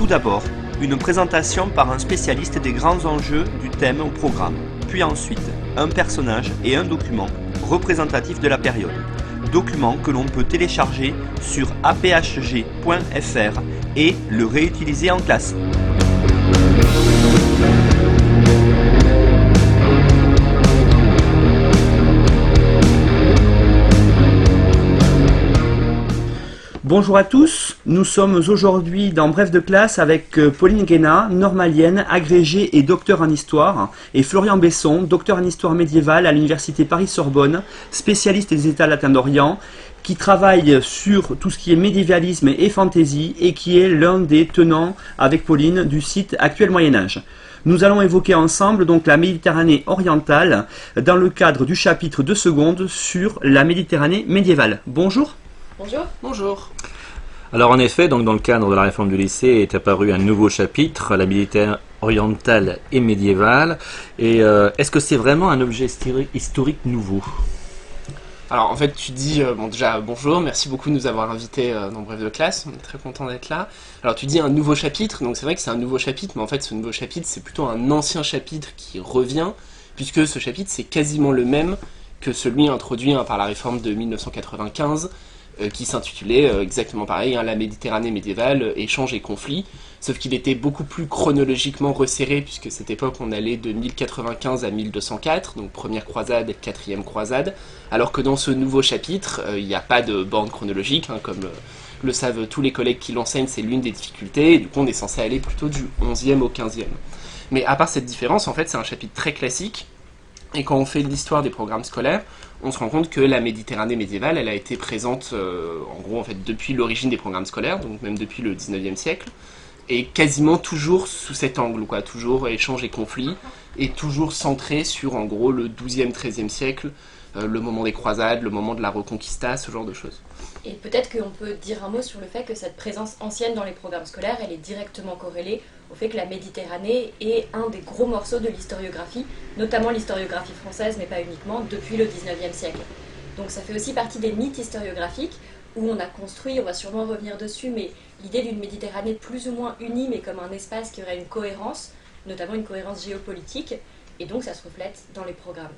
Tout d'abord, une présentation par un spécialiste des grands enjeux du thème au programme, puis ensuite un personnage et un document représentatif de la période. Document que l'on peut télécharger sur aphg.fr et le réutiliser en classe. Bonjour à tous, nous sommes aujourd'hui dans Bref de classe avec euh, Pauline Guéna, normalienne, agrégée et docteur en histoire, et Florian Besson, docteur en histoire médiévale à l'université Paris-Sorbonne, spécialiste des États latins d'Orient, qui travaille sur tout ce qui est médiévalisme et fantaisie et qui est l'un des tenants avec Pauline du site Actuel Moyen Âge. Nous allons évoquer ensemble donc la Méditerranée orientale dans le cadre du chapitre de seconde sur la Méditerranée médiévale. Bonjour. Bonjour. Bonjour. Alors en effet, donc dans le cadre de la réforme du lycée est apparu un nouveau chapitre, la militaire orientale et médiévale. Et euh, est-ce que c'est vraiment un objet historique nouveau? Alors en fait tu dis, euh, bon déjà bonjour, merci beaucoup de nous avoir invités euh, dans Bref de classe, on est très content d'être là. Alors tu dis un nouveau chapitre, donc c'est vrai que c'est un nouveau chapitre, mais en fait ce nouveau chapitre c'est plutôt un ancien chapitre qui revient, puisque ce chapitre c'est quasiment le même que celui introduit hein, par la réforme de 1995, euh, qui s'intitulait euh, exactement pareil, hein, La Méditerranée médiévale, euh, échange et conflit, sauf qu'il était beaucoup plus chronologiquement resserré, puisque cette époque on allait de 1095 à 1204, donc première croisade, quatrième croisade, alors que dans ce nouveau chapitre, il n'y a pas de bande chronologique, hein, comme le savent tous les collègues qui l'enseignent, c'est l'une des difficultés, et du coup on est censé aller plutôt du 11e au 15e. Mais à part cette différence, en fait c'est un chapitre très classique, et quand on fait l'histoire des programmes scolaires, on se rend compte que la Méditerranée médiévale, elle a été présente, euh, en gros, fait, depuis l'origine des programmes scolaires, donc même depuis le 19e siècle, et quasiment toujours sous cet angle, quoi, toujours échange et conflit, et toujours centré sur, en gros, le 12e, 13e siècle, euh, le moment des croisades, le moment de la reconquista, ce genre de choses. Et peut-être qu'on peut dire un mot sur le fait que cette présence ancienne dans les programmes scolaires, elle est directement corrélée au fait que la Méditerranée est un des gros morceaux de l'historiographie, notamment l'historiographie française, mais pas uniquement, depuis le 19e siècle. Donc ça fait aussi partie des mythes historiographiques où on a construit, on va sûrement revenir dessus, mais l'idée d'une Méditerranée plus ou moins unie, mais comme un espace qui aurait une cohérence, notamment une cohérence géopolitique, et donc ça se reflète dans les programmes.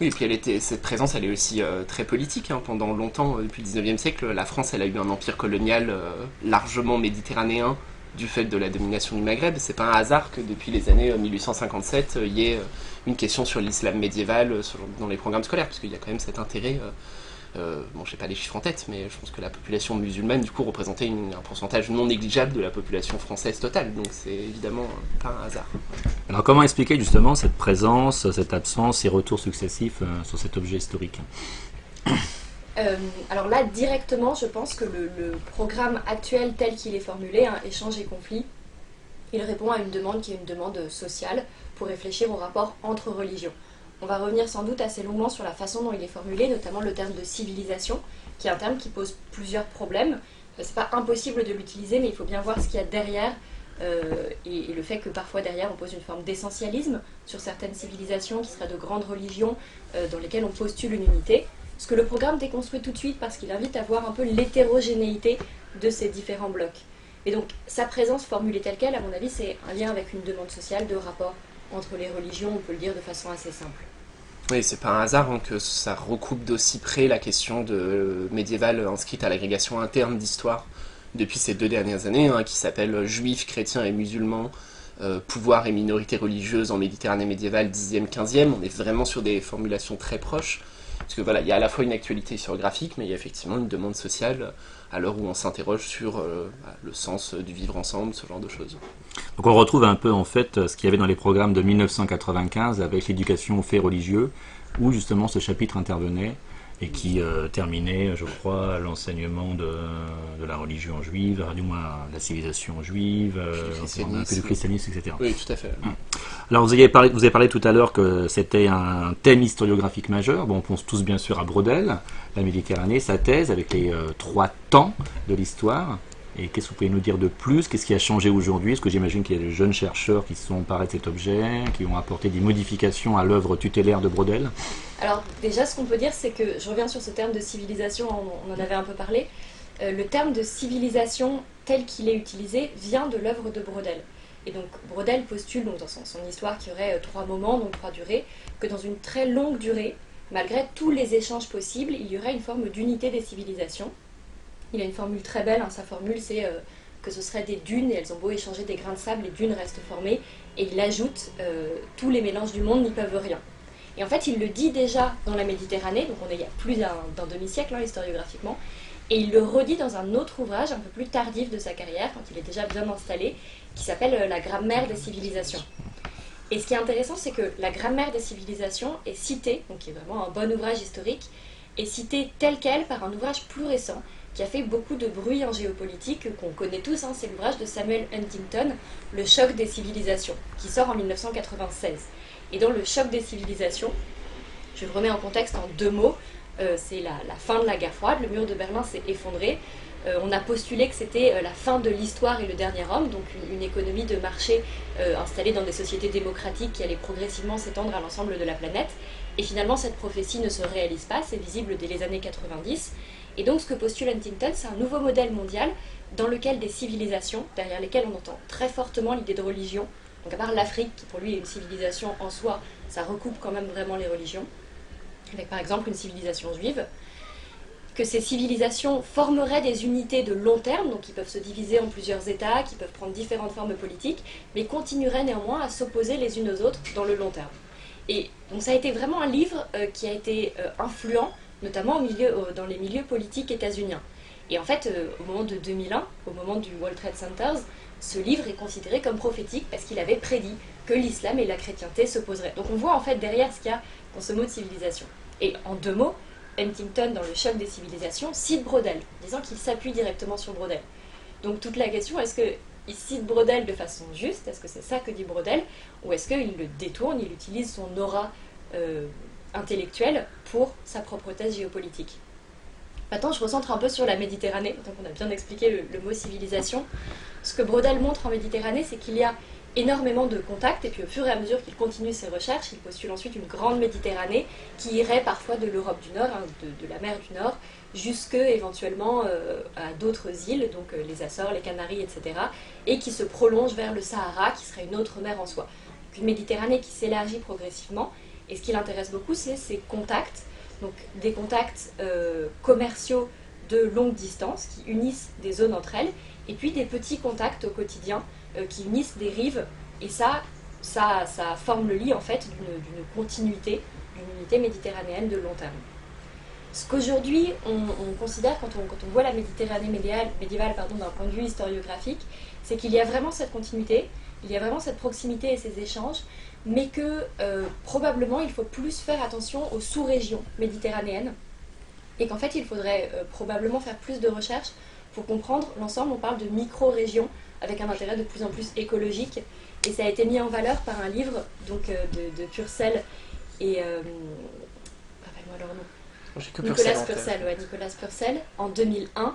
Oui, et puis elle était, cette présence, elle est aussi euh, très politique. Hein. Pendant longtemps, euh, depuis le 19e siècle, la France, elle a eu un empire colonial euh, largement méditerranéen, du fait de la domination du Maghreb. C'est pas un hasard que depuis les années 1857, euh, il y ait euh, une question sur l'islam médiéval euh, dans les programmes scolaires, parce qu'il y a quand même cet intérêt. bon, je sais pas les chiffres en tête, mais je pense que la population musulmane, du coup, représentait un pourcentage non négligeable de la population française totale. Donc c'est évidemment pas un hasard. Alors comment expliquer justement cette présence, cette absence, ces retours successifs sur cet objet historique? Euh, alors là, directement, je pense que le, programme actuel tel qu'il est formulé, hein, échange et conflit, il répond à une demande qui est une demande sociale pour réfléchir au rapport entre religions. On va revenir sans doute assez longuement sur la façon dont il est formulé, notamment le terme de civilisation, qui est un terme qui pose plusieurs problèmes. Euh, c'est pas impossible de l'utiliser, mais il faut bien voir ce qu'il y a derrière euh, et, le fait que parfois derrière on pose une forme d'essentialisme sur certaines civilisations qui seraient de grandes religions dans lesquelles on postule une unité ce que le programme déconstruit tout de suite parce qu'il invite à voir un peu l'hétérogénéité de ces différents blocs. Et donc sa présence formulée telle qu'elle, à mon avis, c'est un lien avec une demande sociale de rapport entre les religions, on peut le dire de façon assez simple. Oui, c'est pas un hasard hein, que ça recoupe d'aussi près la question de médiévale inscrite à l'agrégation interne d'histoire depuis ces deux dernières années, hein, qui s'appelle Juifs, chrétiens et musulmans, euh, pouvoir et minorités religieuses en Méditerranée médiévale 10e, 15e. On est vraiment sur des formulations très proches. Parce que voilà, il y a à la fois une actualité historiographique, mais il y a effectivement une demande sociale à l'heure où on s'interroge sur euh, bah, le sens du vivre ensemble, ce genre de choses. Donc on retrouve un peu en fait ce qu'il y avait dans les programmes de 1995 avec l'éducation aux faits religieux, où justement ce chapitre intervenait et qui euh, terminait, je crois, l'enseignement de, de, la religion juive, du moins la civilisation juive, euh, un peu du christianisme, etc. Oui, tout à fait. Hum. Alors vous avez parlé, vous avez parlé tout à l'heure que c'était un thème historiographique majeur. Bon, on pense tous bien sûr à Brodel, la Méditerranée, sa thèse avec les euh, trois temps de l'histoire. Et qu'est-ce que vous pouvez nous dire de plus? Qu'est-ce qui a changé aujourd'hui? Est-ce que j'imagine qu'il y a des jeunes chercheurs qui se sont emparés de cet objet, qui ont apporté des modifications à l'œuvre tutélaire de Brodel? Alors déjà, ce qu'on peut dire, c'est que, je reviens sur ce terme de civilisation, on, en avait un peu parlé, euh, le terme de civilisation tel qu'il est utilisé vient de l'œuvre de Brodel. Et donc Brodel postule dans son, histoire qu'il y aurait euh, trois moments, donc trois durées, que dans une très longue durée, malgré tous les échanges possibles, il y aurait une forme d'unité des civilisations il a une formule très belle. Hein. Sa formule, c'est euh, que ce serait des dunes, et elles ont beau échanger des grains de sable, les dunes restent formées. Et il ajoute euh, tous les mélanges du monde n'y peuvent rien. Et en fait, il le dit déjà dans la Méditerranée, donc on est il y a plus d'un demi-siècle hein, historiographiquement, et il le redit dans un autre ouvrage un peu plus tardif de sa carrière, quand il est déjà bien installé, qui s'appelle euh, La grammaire des civilisations. Et ce qui est intéressant, c'est que la grammaire des civilisations est citée, donc qui est vraiment un bon ouvrage historique, est citée telle qu'elle par un ouvrage plus récent, qui a fait beaucoup de bruit en géopolitique, qu'on connaît tous, hein, c'est l'ouvrage de Samuel Huntington, Le choc des civilisations, qui sort en 1996. Et dans Le choc des civilisations, je le remets en contexte en deux mots, euh, c'est la, fin de la guerre froide, le mur de Berlin s'est effondré, euh, on a postulé que c'était euh, la fin de l'histoire et le dernier homme, donc une, économie de marché installée dans des sociétés démocratiques qui allait progressivement s'étendre à l'ensemble de la planète. Et finalement, cette prophétie ne se réalise pas, c'est visible dès les années 90. Et donc ce que postule Huntington, c'est un nouveau modèle mondial dans lequel des civilisations, derrière lesquelles on entend très fortement l'idée de religion, donc à part l'Afrique, qui pour lui est une civilisation en soi, ça recoupe quand même vraiment les religions, avec par exemple une civilisation juive, que ces civilisations formeraient des unités de long terme, donc qui peuvent se diviser en plusieurs États, qui peuvent prendre différentes formes politiques, mais continueraient néanmoins à s'opposer les unes aux autres dans le long terme. Et donc ça a été vraiment un livre euh, qui a été euh, influent notamment dans les milieux politiques états-uniens. Et en fait, euh, au moment de 2001, au moment du World Trade Center, ce livre est considéré comme prophétique parce qu'il avait prédit que l'islam et la chrétienté s'opposeraient. Donc on voit en fait derrière ce qu'il y a dans ce mot de civilisation. Et en deux mots, Huntington, dans le choc des civilisations, cite Brodel, disant qu'il s'appuie directement sur Brodel. Donc toute la question, est-ce qu'il cite Brodel de façon juste? Est-ce que c'est ça que dit Brodel? Ou est-ce qu'il le détourne, il utilise son aura euh, intellectuel pour sa propre thèse géopolitique. Maintenant, je recentre un peu sur la Méditerranée, donc on a bien expliqué le, mot civilisation. Ce que Brodel montre en Méditerranée, c'est qu'il y a énormément de contacts, et puis au fur et à mesure qu'il continue ses recherches, il postule ensuite une grande Méditerranée qui irait parfois de l'Europe du Nord, hein, de, la mer du Nord, jusque éventuellement euh, à d'autres îles, donc euh, les Açores, les Canaries, etc., et qui se prolonge vers le Sahara, qui serait une autre mer en soi. une Méditerranée qui s'élargit progressivement, et ce qui l'intéresse beaucoup, c'est ses contacts, donc des contacts euh, commerciaux de longue distance qui unissent des zones entre elles, et puis des petits contacts au quotidien euh, qui unissent des rives. Et ça, ça, ça forme le lit en fait d'une continuité, d'une unité méditerranéenne de long terme. Ce qu'aujourd'hui on, considère quand on, quand on, voit la Méditerranée médiévale, médiévale d'un point de vue historiographique, c'est qu'il y a vraiment cette continuité, il y a vraiment cette proximité et ces échanges, mais que euh, probablement il faut plus faire attention aux sous-régions méditerranéennes et qu'en fait il faudrait euh, probablement faire plus de recherches pour comprendre l'ensemble. On parle de micro-régions avec un intérêt de plus en plus écologique et ça a été mis en valeur par un livre donc, euh, de, de, Purcell et. rappelle-moi leur nom. Nicolas Purcell, ouais, Nicolas Purcell en 2001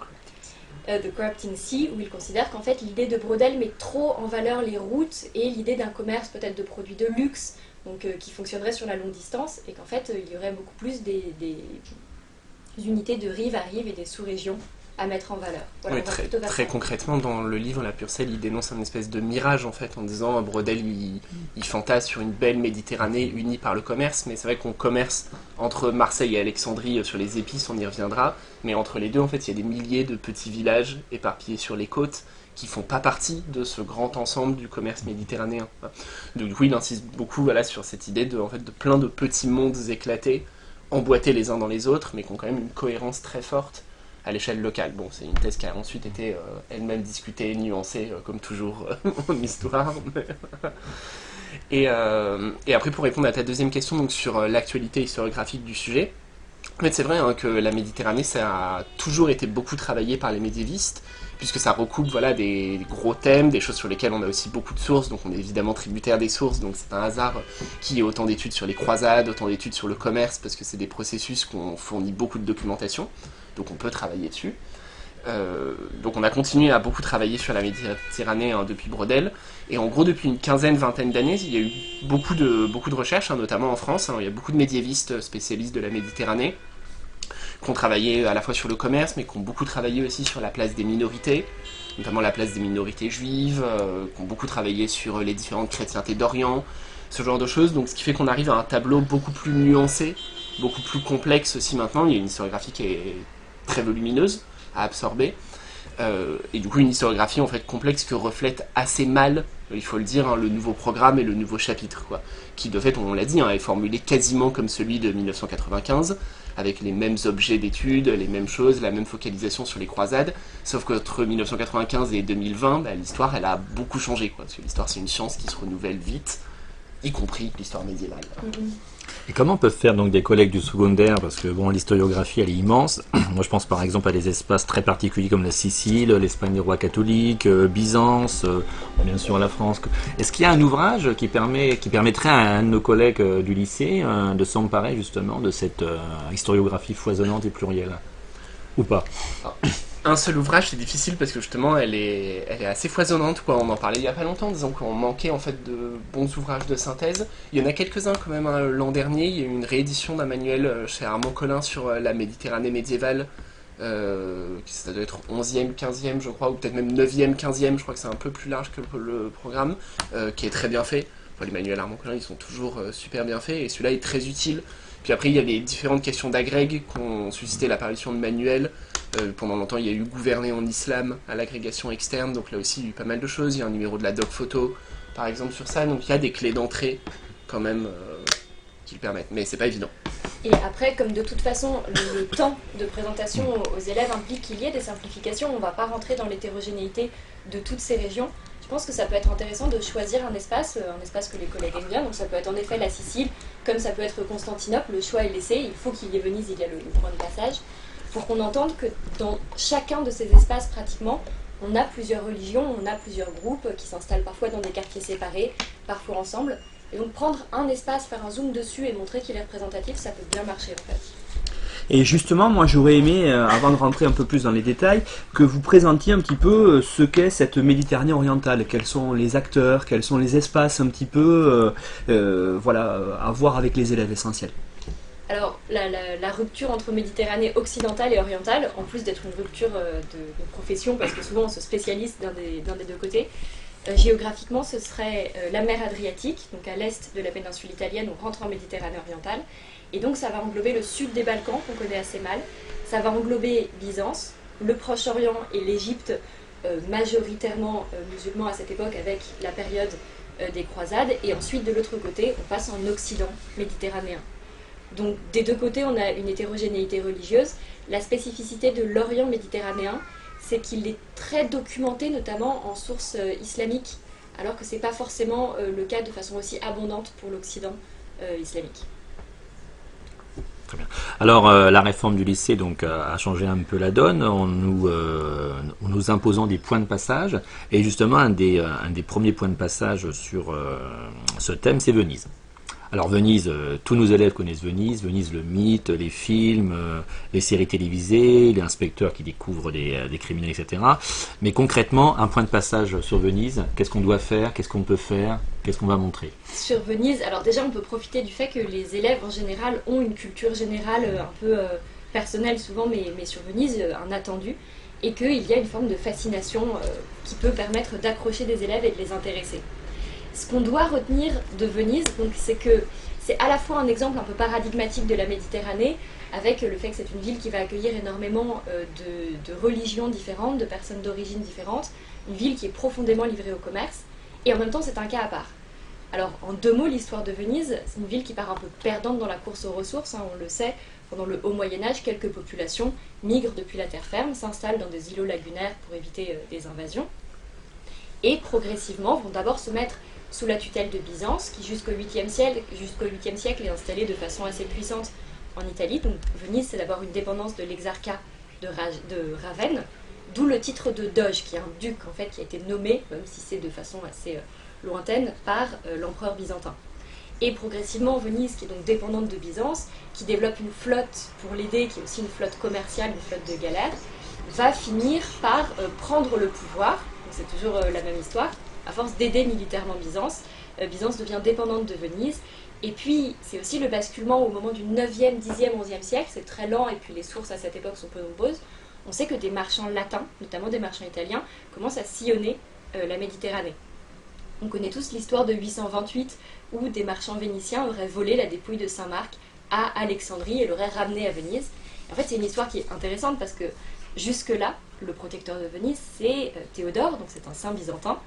euh, The Corrupting Sea, où il considère qu'en fait l'idée de Brodel met trop en valeur les routes et l'idée d'un commerce peut-être de produits de luxe, donc euh, qui fonctionnerait sur la longue distance, et qu'en fait euh, il y aurait beaucoup plus des, unités de rive à rive et des sous-régions à mettre en valeur. oui, très, très concrètement, dans le livre La Purcell, il dénonce un espèce de mirage en fait, en disant Brodel il, il fantasme sur une belle Méditerranée unie par le commerce, mais c'est vrai qu'on commerce entre Marseille et Alexandrie sur les épices, on y reviendra, mais entre les deux, en fait, il y a des milliers de petits villages éparpillés sur les côtes qui font pas partie de ce grand ensemble du commerce méditerranéen. Donc du coup, il insiste beaucoup voilà, sur cette idée de, en fait, de plein de petits mondes éclatés, emboîtés les uns dans les autres, mais qui ont quand même une cohérence très forte à l'échelle locale. Bon, c'est une thèse qui a ensuite été euh, elle-même discutée, nuancée, euh, comme toujours euh, en histoire. et, et, après, pour répondre à ta deuxième question donc sur l'actualité historiographique du sujet, fait, c'est vrai hein, que la Méditerranée, ça a toujours été beaucoup travaillé par les médiévistes, puisque ça recoupe voilà, des, gros thèmes, des choses sur lesquelles on a aussi beaucoup de sources, donc on est évidemment tributaire des sources, donc c'est un hasard qu'il y ait autant d'études sur les croisades, autant d'études sur le commerce, parce que c'est des processus qu'on fournit beaucoup de documentation, donc on peut travailler dessus. Euh, donc on a continué à beaucoup travailler sur la Méditerranée hein, depuis Brodel. Et en gros, depuis une quinzaine, vingtaine d'années, il y a eu beaucoup de, recherches, hein, notamment en France. il y a beaucoup de médiévistes spécialistes de la Méditerranée qui ont travaillé à la fois sur le commerce, mais qui ont beaucoup travaillé aussi sur la place des minorités, notamment la place des minorités juives, euh, qui ont beaucoup travaillé sur les différentes chrétientés d'Orient, ce genre de choses. Donc, ce qui fait qu'on arrive à un tableau beaucoup plus nuancé, beaucoup plus complexe aussi maintenant. Il y a une historiographie qui est très volumineuse à absorber. Euh, et du coup, une historiographie en fait complexe que reflète assez mal, il faut le dire, hein, le nouveau programme et le nouveau chapitre, quoi, qui de fait, on l'a dit, hein, est formulé quasiment comme celui de 1995, avec les mêmes objets d'études, les mêmes choses, la même focalisation sur les croisades, sauf qu'entre 1995 et 2020, bah, l'histoire, elle a beaucoup changé, quoi, parce que l'histoire, c'est une science qui se renouvelle vite, y compris l'histoire médiévale. Mm-hmm. Et comment peuvent faire donc des collègues du secondaire? Parce que bon, l'historiographie elle est immense. Moi je pense par exemple à des espaces très particuliers comme la Sicile, l'Espagne des rois catholiques, euh, Byzance, euh, bien sûr la France. Est-ce qu'il y a un ouvrage qui, permet, qui permettrait à un de nos collègues euh, du lycée de s'emparer justement de cette historiographie foisonnante et plurielle? Ou pas? Ah un seul ouvrage, c'est difficile parce que justement, elle est, assez foisonnante. Quoi. On en parlait il y a pas longtemps, disons qu'on manquait en fait de bons ouvrages de synthèse. Il y en a quelques-uns quand même. Hein. L'an dernier, il y a eu une réédition d'un manuel euh, chez Armand Collin sur euh, la Méditerranée médiévale. Euh, ça doit être 11e, 15e, je crois, ou peut-être même 9e, 15e. Je crois que c'est un peu plus large que le programme, qui est très bien fait. les manuels Armand Collin, ils sont toujours super bien faits, et celui-là est très utile. Puis après, il y a les différentes questions d'agrég qui ont suscité l'apparition de manuels. Euh, pendant longtemps, il y a eu gouverner en islam à l'agrégation externe, donc là aussi, il y a eu pas mal de choses. Il y a un numéro de la doc photo, par exemple, sur ça. Donc il y a des clés d'entrée, quand même, euh, qui le permettent. Mais c'est pas évident. Et après, comme de toute façon, le, temps de présentation aux, élèves implique qu'il y ait des simplifications, on ne va pas rentrer dans l'hétérogénéité de toutes ces régions. Je pense que ça peut être intéressant de choisir un espace, euh, un espace que les collègues aiment bien. Donc ça peut être en effet la Sicile, comme ça peut être Constantinople. Le choix est laissé. Il faut qu'il y ait Venise, il y a le point de passage pour qu'on entende que dans chacun de ces espaces pratiquement, on a plusieurs religions, on a plusieurs groupes qui s'installent parfois dans des quartiers séparés, parfois ensemble. Et donc prendre un espace, faire un zoom dessus et montrer qu'il est représentatif, ça peut bien marcher en fait. Et justement, moi j'aurais aimé, euh, avant de rentrer un peu plus dans les détails, que vous présentiez un petit peu euh, ce qu'est cette Méditerranée orientale, quels sont les acteurs, quels sont les espaces un petit peu, euh, voilà, à voir avec les élèves essentiels. Alors, la, rupture entre Méditerranée occidentale et orientale, en plus d'être une rupture de, profession, parce que souvent on se spécialise d'un des, deux côtés, géographiquement, ce serait euh, la mer Adriatique, donc à l'est de la péninsule italienne, on rentre en Méditerranée orientale. Et donc, ça va englober le sud des Balkans, qu'on connaît assez mal. Ça va englober Byzance, le Proche-Orient et l'Égypte, majoritairement musulmans à cette époque, avec la période des croisades. Et ensuite, de l'autre côté, on passe en Occident méditerranéen. Donc des deux côtés, on a une hétérogénéité religieuse. La spécificité de l'Orient méditerranéen, c'est qu'il est très documenté, notamment en sources euh, islamiques, alors que ce n'est pas forcément euh, le cas de façon aussi abondante pour l'Occident euh, islamique. Très bien. Alors la réforme du lycée donc a changé un peu la donne en nous, imposant des points de passage et justement un des premiers points de passage sur ce thème c'est Venise. Alors Venise, euh, tous nos élèves connaissent Venise, Venise le mythe, les films, euh, les séries télévisées, les inspecteurs qui découvrent des, euh, criminels, etc. Mais concrètement, un point de passage sur Venise, qu'est-ce qu'on doit faire, qu'est-ce qu'on peut faire, qu'est-ce qu'on va montrer? Sur Venise, alors déjà on peut profiter du fait que les élèves en général ont une culture générale un peu personnelle souvent, mais, mais, sur Venise, un attendu, et qu'il y a une forme de fascination qui peut permettre d'accrocher des élèves et de les intéresser ce qu'on doit retenir de Venise, c'est que c'est à la fois un exemple un peu paradigmatique de la Méditerranée, avec le fait que c'est une ville qui va accueillir énormément euh, de, religions différentes, de personnes d'origine différentes, une ville qui est profondément livrée au commerce, et en même temps c'est un cas à part. Alors en deux mots, l'histoire de Venise, c'est une ville qui part un peu perdante dans la course aux ressources, hein, on le sait, pendant le Haut Moyen Âge, quelques populations migrent depuis la terre ferme, s'installent dans des îlots lagunaires pour éviter euh, des invasions, et progressivement vont d'abord se mettre sous la tutelle de Byzance, qui jusqu'au 8e siècle, jusqu'au 8e siècle est installée de façon assez puissante en Italie. Donc Venise, c'est d'abord une dépendance de l'exarcat de, de, Ravenne, d'où le titre de doge, qui est un duc en fait qui a été nommé, même si c'est de façon assez euh, lointaine, par euh, l'empereur byzantin. Et progressivement, Venise, qui est donc dépendante de Byzance, qui développe une flotte pour l'aider, qui est aussi une flotte commerciale, une flotte de galères, va finir par euh, prendre le pouvoir. C'est toujours la même histoire. À force d'aider militairement Byzance, Byzance devient dépendante de Venise et puis, c'est aussi le basculement au moment du 9e, 10e, 11e siècle, c'est très lent, et puis les sources à cette époque sont peu nombreuses. On sait que des marchands latins, notamment des marchands italiens, commencent à sillonner euh, la Méditerranée. On connaît tous l'histoire de 828, où des marchands vénitiens auraient volé la dépouille de Saint-Marc à Alexandrie et l'auraient ramenée à Venise. En fait, c'est une histoire qui est intéressante parce que jusque-là, le protecteur de Venise, c'est euh, Théodore, donc c'est un saint byzantin,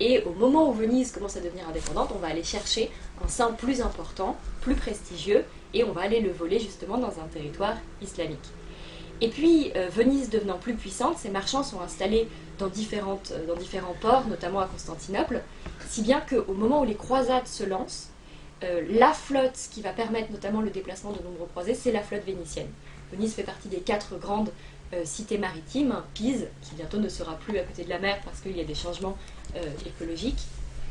et au moment où Venise commence à devenir indépendante, on va aller chercher un saint plus important, plus prestigieux, et on va aller le voler justement dans un territoire islamique. Et puis, euh, Venise devenant plus puissante, ses marchands sont installés dans, différentes, euh, dans différents ports, notamment à Constantinople, si bien qu'au moment où les croisades se lancent, euh, la flotte qui va permettre notamment le déplacement de nombreux croisés, c'est la flotte vénitienne. Venise fait partie des quatre grandes cités maritimes, Pise, qui bientôt ne sera plus à côté de la mer parce qu'il y a des changements euh, écologique,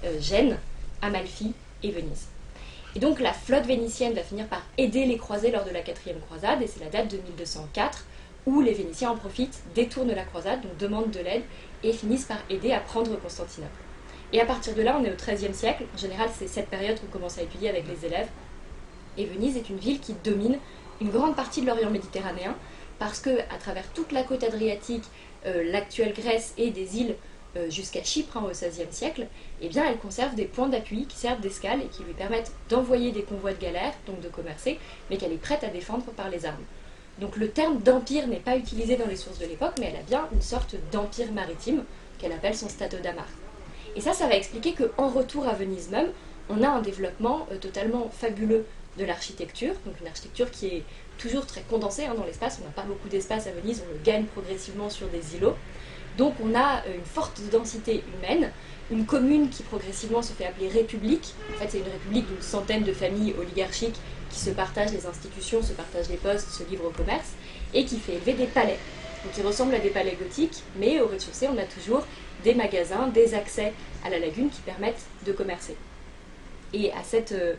euh, Gênes, Amalfi et Venise. Et donc la flotte vénitienne va finir par aider les croisés lors de la quatrième croisade, et c'est la date de 1204 où les Vénitiens en profitent, détournent la croisade, donc demandent de l'aide, et finissent par aider à prendre Constantinople. Et à partir de là, on est au XIIIe siècle. En général, c'est cette période qu'on commence à étudier avec les élèves. Et Venise est une ville qui domine une grande partie de l'Orient méditerranéen, parce que à travers toute la côte adriatique, euh, l'actuelle Grèce et des îles euh, jusqu'à Chypre hein, au XVIe siècle, eh bien, elle conserve des points d'appui qui servent d'escale et qui lui permettent d'envoyer des convois de galères, donc de commercer, mais qu'elle est prête à défendre par les armes. Donc le terme d'empire n'est pas utilisé dans les sources de l'époque, mais elle a bien une sorte d'empire maritime qu'elle appelle son Stato d'Amar. Et ça, ça va expliquer qu'en retour à Venise même, on a un développement euh, totalement fabuleux de l'architecture, donc une architecture qui est toujours très condensée hein, dans l'espace, on n'a pas beaucoup d'espace à Venise, on le gagne progressivement sur des îlots, donc on a euh, une forte densité humaine, une commune qui progressivement se fait appeler république. En fait, c'est une république d'une centaine de familles oligarchiques qui se partagent les institutions, se partagent les postes, se livrent au commerce, et qui fait élever des palais. Donc qui ressemblent à des palais gothiques, mais au rez-de-chaussée, on a toujours des magasins, des accès à la lagune qui permettent de commercer. Et à cette, euh,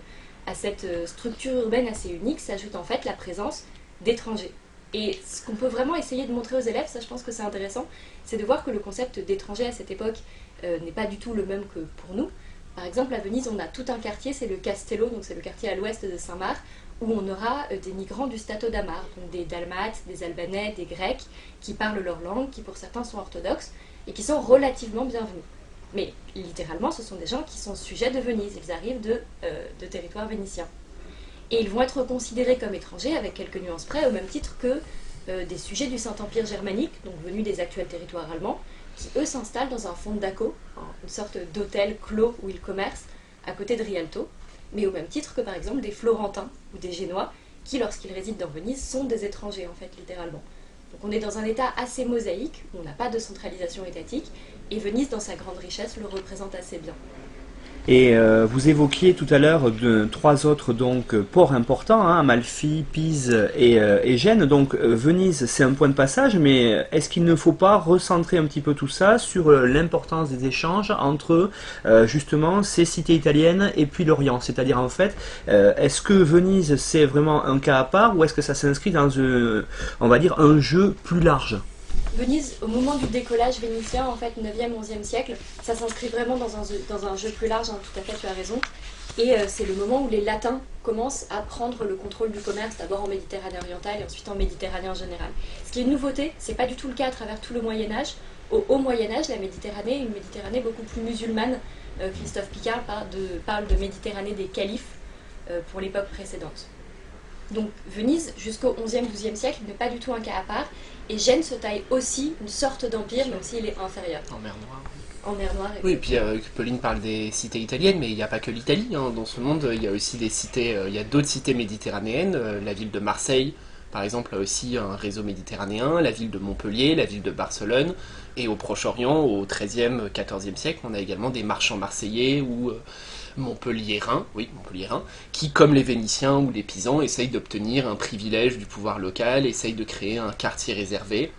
à cette euh, structure urbaine assez unique s'ajoute en fait la présence d'étrangers. Et ce qu'on peut vraiment essayer de montrer aux élèves, ça je pense que c'est intéressant, c'est de voir que le concept d'étranger à cette époque euh, n'est pas du tout le même que pour nous. Par exemple, à Venise, on a tout un quartier, c'est le Castello, donc c'est le quartier à l'ouest de Saint-Marc, où on aura euh, des migrants du Stato d'Amar, donc des Dalmates, des Albanais, des Grecs, qui parlent leur langue, qui pour certains sont orthodoxes, et qui sont relativement bienvenus. Mais littéralement, ce sont des gens qui sont sujets de Venise, ils arrivent de, euh, de territoire vénitien. Et ils vont être considérés comme étrangers, avec quelques nuances près, au même titre que euh, des sujets du Saint-Empire germanique, donc venus des actuels territoires allemands, qui eux s'installent dans un fond d'Aco, une sorte d'hôtel clos où ils commercent, à côté de Rialto, mais au même titre que par exemple des Florentins ou des Génois, qui lorsqu'ils résident dans Venise sont des étrangers en fait, littéralement. Donc on est dans un état assez mosaïque, où on n'a pas de centralisation étatique, et Venise, dans sa grande richesse, le représente assez bien. Et euh, vous évoquiez tout à l'heure trois autres donc ports importants, hein, Amalfi, Pise et, euh, Gênes. Donc euh, Venise, c'est un point de passage, mais est-ce qu'il ne faut pas recentrer un petit peu tout ça sur l'importance des échanges entre justement ces cités italiennes et puis l'Orient? C'est-à-dire en fait, est-ce que Venise c'est vraiment un cas à part ou est-ce que ça s'inscrit dans on va dire, un jeu plus large? Venise, au moment du décollage vénitien, en fait, 9e, 11e siècle, ça s'inscrit vraiment dans un, dans un jeu plus large, hein, tout à fait, tu as raison. Et euh, c'est le moment où les Latins commencent à prendre le contrôle du commerce, d'abord en Méditerranée orientale et ensuite en Méditerranée en général. Ce qui est une nouveauté, c'est pas du tout le cas à travers tout le Moyen Âge. Au Haut Moyen Âge, la Méditerranée est une Méditerranée beaucoup plus musulmane. Euh, Christophe Picard parle de, parle de Méditerranée des califes euh, pour l'époque précédente. Donc Venise, jusqu'au 11e, 12e siècle, n'est pas du tout un cas à part. Et Gênes se taille aussi une sorte d'empire, même s'il est inférieur. En mer Noire. En mer Noire. Oui, et puis euh, Pauline parle des cités italiennes, mais il n'y a pas que l'Italie. Hein. Dans ce monde, il y a aussi des cités, euh, il y a d'autres cités méditerranéennes, euh, la ville de Marseille, par exemple, a aussi un réseau méditerranéen, la ville de Montpellier, la ville de Barcelone, et au Proche-Orient, au XIIIe, XIVe siècle, on a également des marchands marseillais ou montpelliérains, oui, montpelliérains, qui, comme les Vénitiens ou les Pisans, essayent d'obtenir un privilège du pouvoir local, essayent de créer un quartier réservé.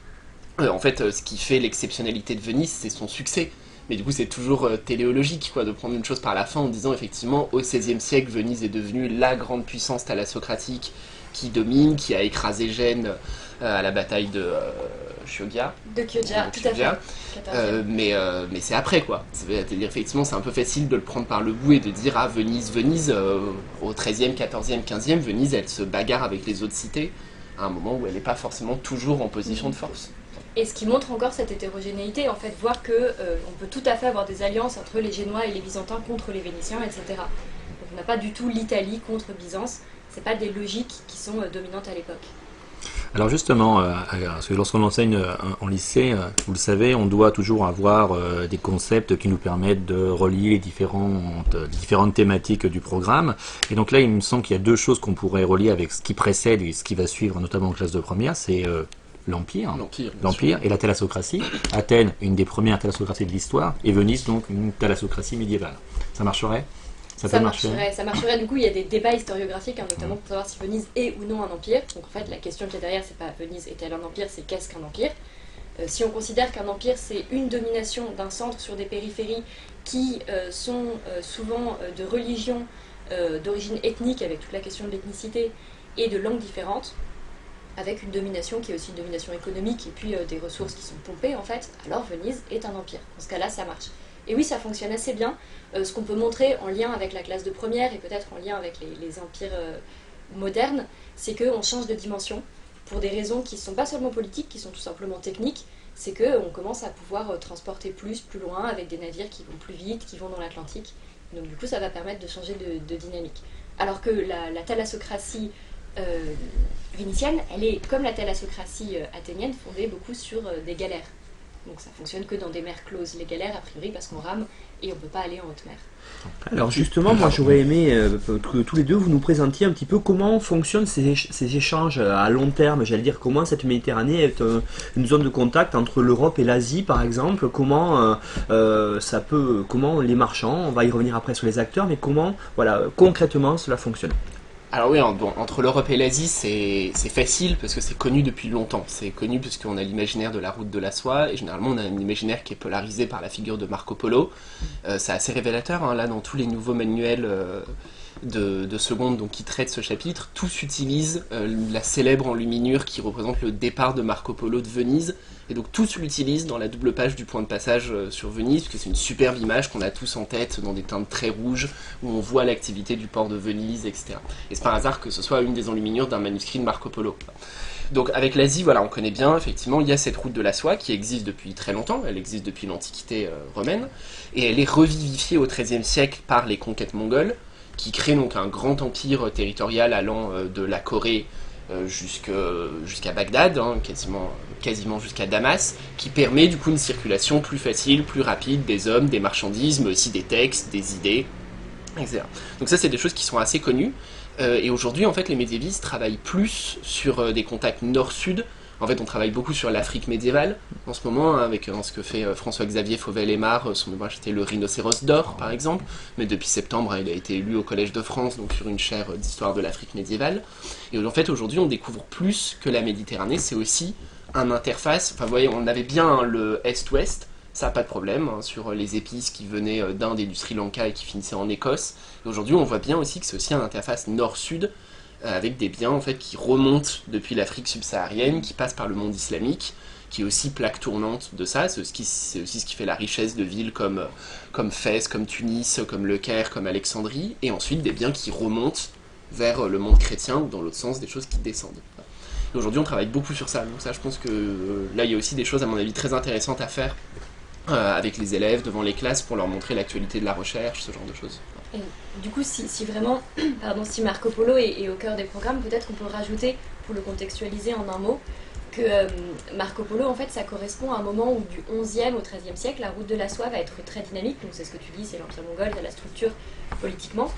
Euh, en fait, euh, ce qui fait l'exceptionnalité de Venise, c'est son succès. Mais du coup, c'est toujours euh, téléologique, quoi, de prendre une chose par la fin en disant effectivement, au XVIe siècle, Venise est devenue la grande puissance thalassocratique qui domine, qui a écrasé Gênes à la bataille de De Chioggia, De tout à fait. Chioggia. 14e. Euh, mais euh, mais c'est après quoi. C'est-à-dire effectivement c'est un peu facile de le prendre par le bout et de dire ah Venise, Venise euh, au 13e, 14e, 15e, Venise elle se bagarre avec les autres cités à un moment où elle n'est pas forcément toujours en position de force. Et ce qui montre encore cette hétérogénéité, en fait, voir que on peut tout à fait avoir des alliances entre les Génois et les Byzantins contre les Vénitiens, etc. Donc on n'a pas du tout l'Italie contre Byzance. C'est pas des logiques qui sont dominantes à l'époque. Alors justement, euh, parce que lorsqu'on enseigne euh, en lycée, euh, vous le savez, on doit toujours avoir euh, des concepts qui nous permettent de relier les différentes, euh, différentes thématiques du programme. Et donc là, il me semble qu'il y a deux choses qu'on pourrait relier avec ce qui précède et ce qui va suivre, notamment en classe de première, c'est euh, l'Empire. L'Empire. et la thalassocratie. Athènes, une des premières thalassocraties de l'histoire, et Venise, donc une thalassocratie médiévale. Ça marcherait? Ça, marcher marcherait, ça marcherait. Du coup, il y a des débats historiographiques, hein, notamment pour savoir si Venise est ou non un empire. Donc en fait, la question qui est derrière, c'est pas Venise est-elle un empire, c'est qu'est-ce qu'un empire. Euh, si on considère qu'un empire, c'est une domination d'un centre sur des périphéries qui euh, sont euh, souvent de religion euh, d'origine ethnique, avec toute la question de l'ethnicité, et de langues différentes, avec une domination qui est aussi une domination économique et puis des ressources qui sont pompées en fait, alors Venise est un empire. Dans ce cas-là, ça marche. Et oui, ça fonctionne assez bien. Euh, ce qu'on peut montrer en lien avec la classe de première et peut-être en lien avec les, empires euh, modernes, c'est qu'on change de dimension pour des raisons qui ne sont pas seulement politiques, qui sont tout simplement techniques. C'est qu'on commence à pouvoir euh, transporter plus, plus loin, avec des navires qui vont plus vite, qui vont dans l'Atlantique. Donc du coup, ça va permettre de changer de, dynamique. Alors que la, la thalassocratie vénitienne, elle est comme la thalassocratie athénienne, fondée beaucoup sur des galères. Donc ça fonctionne que dans des mers closes. Les galères, a priori, parce qu'on rame et on peut pas aller en haute mer. Alors justement, moi j'aurais aimé euh, que tous les deux vous nous présentiez un petit peu comment fonctionnent ces, éch- ces échanges à long terme, j'allais dire comment cette Méditerranée est euh, une zone de contact entre l'Europe et l'Asie par exemple, comment euh, ça peut, comment les marchands, on va y revenir après sur les acteurs, mais comment voilà concrètement cela fonctionne. Alors oui, entre l'Europe et l'Asie, c'est facile parce que c'est connu depuis longtemps. C'est connu parce qu'on a l'imaginaire de la route de la soie et généralement on a un imaginaire qui est polarisé par la figure de Marco Polo. Euh, c'est assez révélateur, hein, là dans tous les nouveaux manuels euh, de, de seconde donc, qui traitent ce chapitre, tous utilisent euh, la célèbre enluminure qui représente le départ de Marco Polo de Venise. Et donc tous l'utilisent dans la double page du point de passage euh, sur Venise, parce que c'est une superbe image qu'on a tous en tête dans des teintes très rouges, où on voit l'activité du port de Venise, etc. Et c'est pas un hasard que ce soit une des enluminures d'un manuscrit de Marco Polo. Donc avec l'Asie, voilà, on connaît bien, effectivement, il y a cette route de la soie qui existe depuis très longtemps, elle existe depuis l'Antiquité euh, romaine, et elle est revivifiée au XIIIe siècle par les conquêtes mongoles, qui créent donc un grand empire territorial allant euh, de la Corée euh, jusqu'à Bagdad, hein, quasiment, quasiment jusqu'à Damas, qui permet du coup une circulation plus facile, plus rapide des hommes, des marchandises, mais aussi des textes, des idées, etc. Donc ça, c'est des choses qui sont assez connues. Euh, et aujourd'hui, en fait, les médiévistes travaillent plus sur euh, des contacts nord-sud. En fait, on travaille beaucoup sur l'Afrique médiévale en ce moment, hein, avec euh, ce que fait euh, François-Xavier Fauvel-Aymar. euh, Son ouvrage était Le rhinocéros d'or, par exemple. Mais depuis septembre, hein, il a été élu au Collège de France, donc sur une chaire d'histoire de l'Afrique médiévale. Et en fait, aujourd'hui, on découvre plus que la Méditerranée, c'est aussi un interface. Enfin, vous voyez, on avait bien hein, le Est-Ouest, ça pas de problème, hein, sur les épices qui venaient d'Inde et du Sri Lanka et qui finissaient en Écosse. Et aujourd'hui, on voit bien aussi que c'est aussi un interface nord-sud, avec des biens en fait qui remontent depuis l'Afrique subsaharienne, qui passent par le monde islamique, qui est aussi plaque tournante de ça. C'est aussi ce qui fait la richesse de villes comme, euh, comme Fès, comme Tunis, comme Le Caire, comme Alexandrie, et ensuite des biens qui remontent vers euh, le monde chrétien, dans l'autre sens, des choses qui descendent. Aujourd'hui, on travaille beaucoup sur ça. Donc ça, je pense que euh, là, il y a aussi des choses, à mon avis, très intéressantes à faire euh, avec les élèves devant les classes pour leur montrer l'actualité de la recherche, ce genre de choses. Du coup, si, vraiment, pardon, si Marco Polo est, est au cœur des programmes, peut-être qu'on peut rajouter, pour le contextualiser en un mot, que euh, Marco Polo, en fait, ça correspond à un moment où du 11e au 13e siècle, la route de la soie va être très dynamique. Donc c'est ce que tu dis, c'est l'Empire mongol, c'est la structure politiquement.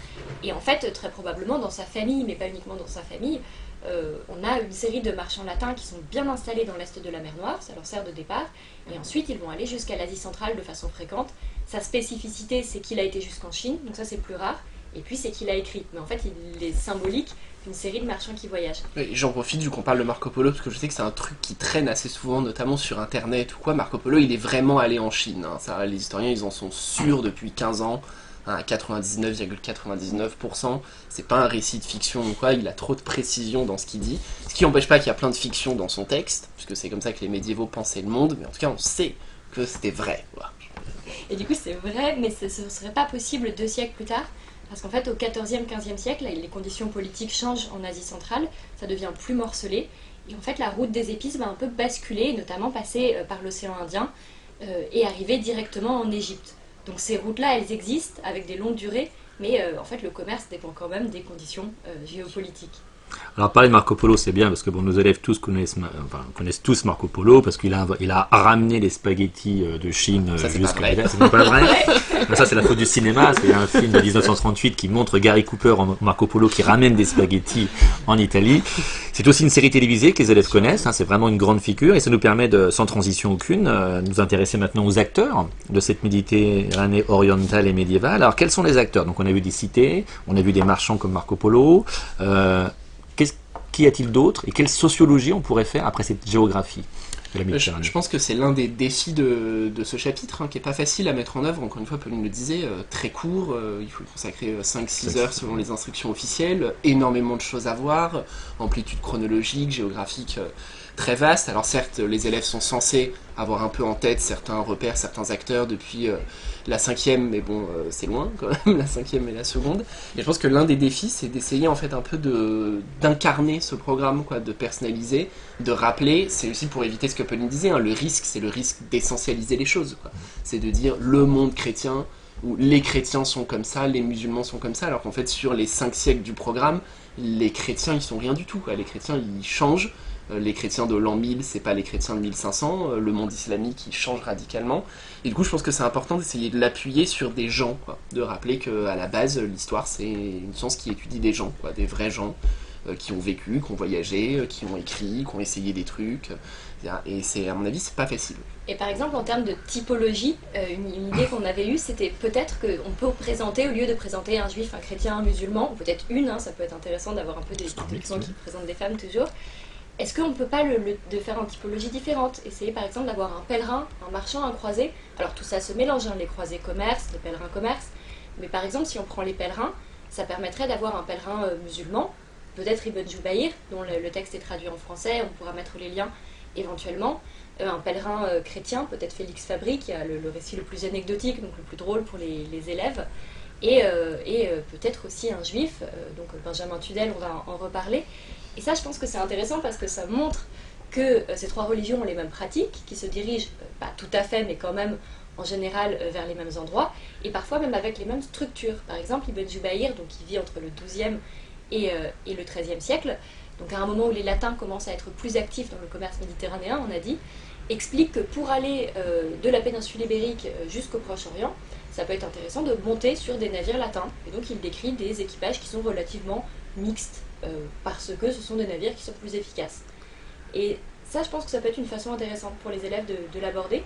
Et en fait, très probablement dans sa famille, mais pas uniquement dans sa famille, euh, on a une série de marchands latins qui sont bien installés dans l'est de la mer Noire, ça leur sert de départ. Et ensuite, ils vont aller jusqu'à l'Asie centrale de façon fréquente. Sa spécificité, c'est qu'il a été jusqu'en Chine, donc ça c'est plus rare. Et puis c'est qu'il a écrit. Mais en fait, il est symbolique d'une série de marchands qui voyagent. J'en profite vu qu'on parle de Marco Polo, parce que je sais que c'est un truc qui traîne assez souvent, notamment sur Internet ou quoi. Marco Polo, il est vraiment allé en Chine. Hein. Les historiens, ils en sont sûrs depuis 15 ans. À 99,99%, c'est pas un récit de fiction ou quoi, il a trop de précision dans ce qu'il dit, ce qui n'empêche pas qu'il y a plein de fiction dans son texte, puisque c'est comme ça que les médiévaux pensaient le monde, mais en tout cas on sait que c'était vrai. Et du coup c'est vrai, mais ce ne serait pas possible deux siècles plus tard, parce qu'en fait, au 14e, 15e siècle, les conditions politiques changent en Asie centrale, ça devient plus morcelé. Et en fait, la route des épices va un peu basculer, notamment passer euh, par l'océan Indien euh, et arriver directement en Égypte. Donc ces routes-là, elles existent avec des longues durées, mais euh, en fait, le commerce dépend quand même des conditions géopolitiques. Alors parler de Marco Polo, c'est bien parce que bon, nos élèves tous connaissent, enfin, connaissent tous Marco Polo parce qu'il a, il a ramené les spaghettis euh, de Chine jusqu'en Italie. C'est pas vrai. ça c'est la faute du cinéma. A un film de 1938 qui montre Gary Cooper en Marco Polo qui ramène des spaghettis en Italie. C'est aussi une série télévisée que les élèves connaissent. Hein, c'est vraiment une grande figure et ça nous permet de, sans transition aucune, euh, nous intéresser maintenant aux acteurs de cette Méditerranée orientale et médiévale. Alors quels sont les acteurs? Donc on a vu des cités, on a vu des marchands comme Marco Polo. Euh, Qu'y a-t-il d'autre et quelle sociologie on pourrait faire après cette géographie de la Méditerranée? je, pense que c'est l'un des défis de, ce chapitre, hein, qui est pas facile à mettre en œuvre. Encore une fois, Pauline le disait, euh, très court, euh, il faut consacrer 5-6 euh, heures selon les instructions officielles, énormément de choses à voir, amplitude chronologique, géographique très vaste. Alors certes, les élèves sont censés avoir un peu en tête certains repères, certains acteurs depuis euh, la cinquième, mais bon, euh, c'est loin quand même, la cinquième et la seconde. Et je pense que l'un des défis, c'est d'essayer en fait un peu de d'incarner ce programme, quoi, de personnaliser, de rappeler. C'est aussi pour éviter ce que Pauline disait, hein, le risque, c'est le risque d'essentialiser les choses. C'est de dire le monde chrétien, où les chrétiens sont comme ça, les musulmans sont comme ça, alors qu'en fait sur les cinq siècles du programme, les chrétiens ils sont rien du tout. Les chrétiens ils changent les chrétiens de l'an 1000, c'est pas les chrétiens de 1500, euh, le monde islamique qui change radicalement. Et du coup, je pense que c'est important d'essayer de l'appuyer sur des gens, de rappeler qu'à la base, l'histoire, c'est une science qui étudie des gens, quoi, des vrais gens euh, qui ont vécu, qui ont voyagé, qui ont écrit, qui ont essayé des trucs. Et c'est, à mon avis, c'est pas facile. Et par exemple, en termes de typologie, une, idée qu'on avait eue, c'était peut-être qu'on peut présenter, au lieu de présenter un juif, un chrétien, un musulman, ou peut-être une, hein, ça peut être intéressant d'avoir un peu des, des gens qui présentent des femmes toujours, est-ce qu'on ne peut pas le, faire une typologie différente? Essayer par exemple d'avoir un pèlerin, un marchand, un croisé. Alors tout ça se mélange, hein, les croisés commerce, les pèlerins commerce. Mais par exemple, si on prend les pèlerins, ça permettrait d'avoir un pèlerin euh, musulman, peut-être Ibn Jubayr, dont le, texte est traduit en français, on pourra mettre les liens éventuellement. Euh, un pèlerin euh, chrétien, peut-être Félix Fabry, qui a le, récit le plus anecdotique, donc le plus drôle pour les, élèves. Et, et peut-être aussi un juif, donc Benjamin Tudel, on va en reparler. Et ça, je pense que c'est intéressant parce que ça montre que euh, ces trois religions ont les mêmes pratiques, qui se dirigent, euh, pas tout à fait, mais quand même en général euh, vers les mêmes endroits, et parfois même avec les mêmes structures. Par exemple, Ibn Jubayr, donc qui vit entre le XIIe et, et le XIIIe siècle, donc à un moment où les latins commencent à être plus actifs dans le commerce méditerranéen, on a dit, explique que pour aller de la péninsule ibérique jusqu'au Proche-Orient, ça peut être intéressant de monter sur des navires latins. Et donc il décrit des équipages qui sont relativement mixtes euh, parce que ce sont des navires qui sont plus efficaces. Et ça, je pense que ça peut être une façon intéressante pour les élèves de, l'aborder.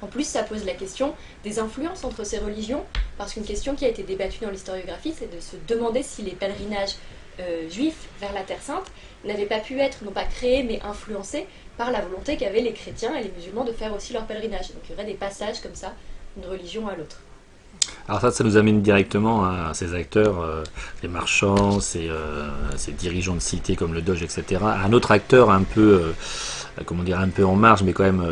En plus, ça pose la question des influences entre ces religions, parce qu'une question qui a été débattue dans l'historiographie, c'est de se demander si les pèlerinages euh, juifs vers la Terre Sainte n'avaient pas pu être, non pas créés, mais influencés par la volonté qu'avaient les chrétiens et les musulmans de faire aussi leur pèlerinage. Donc il y aurait des passages comme ça, d'une religion à l'autre. Alors ça, ça nous amène directement à ces acteurs, euh, les marchands, ces, euh, ces, dirigeants de cités comme le Doge, etc. Un autre acteur un peu, euh, comment dire, un peu en marge, mais quand même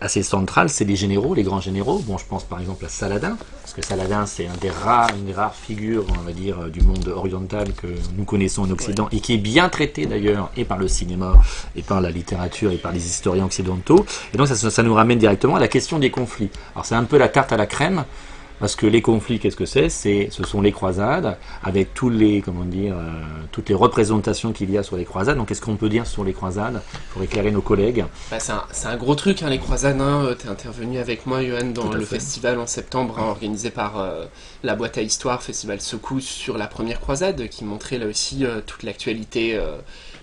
assez central, c'est les généraux, les grands généraux. Bon, je pense par exemple à Saladin, parce que Saladin, c'est un des rares, une des rares figures, on va dire, du monde oriental que nous connaissons en Occident et qui est bien traité d'ailleurs, et par le cinéma, et par la littérature, et par les historiens occidentaux. Et donc ça, ça nous ramène directement à la question des conflits. Alors c'est un peu la tarte à la crème Parce que les conflits, qu'est-ce que c'est? C'est, ce sont les croisades, avec tous les, comment dire, euh, toutes les représentations qu'il y a sur les croisades. Donc, qu'est-ce qu'on peut dire sur les croisades? Pour éclairer nos collègues bah, c'est, un, gros truc, hein, les croisades. Hein. Tu es intervenu avec moi, Johan, dans le fait. festival en septembre, hein, organisé par euh, la boîte à histoire, Festival Secousse, sur la première croisade, qui montrait là aussi euh, toute l'actualité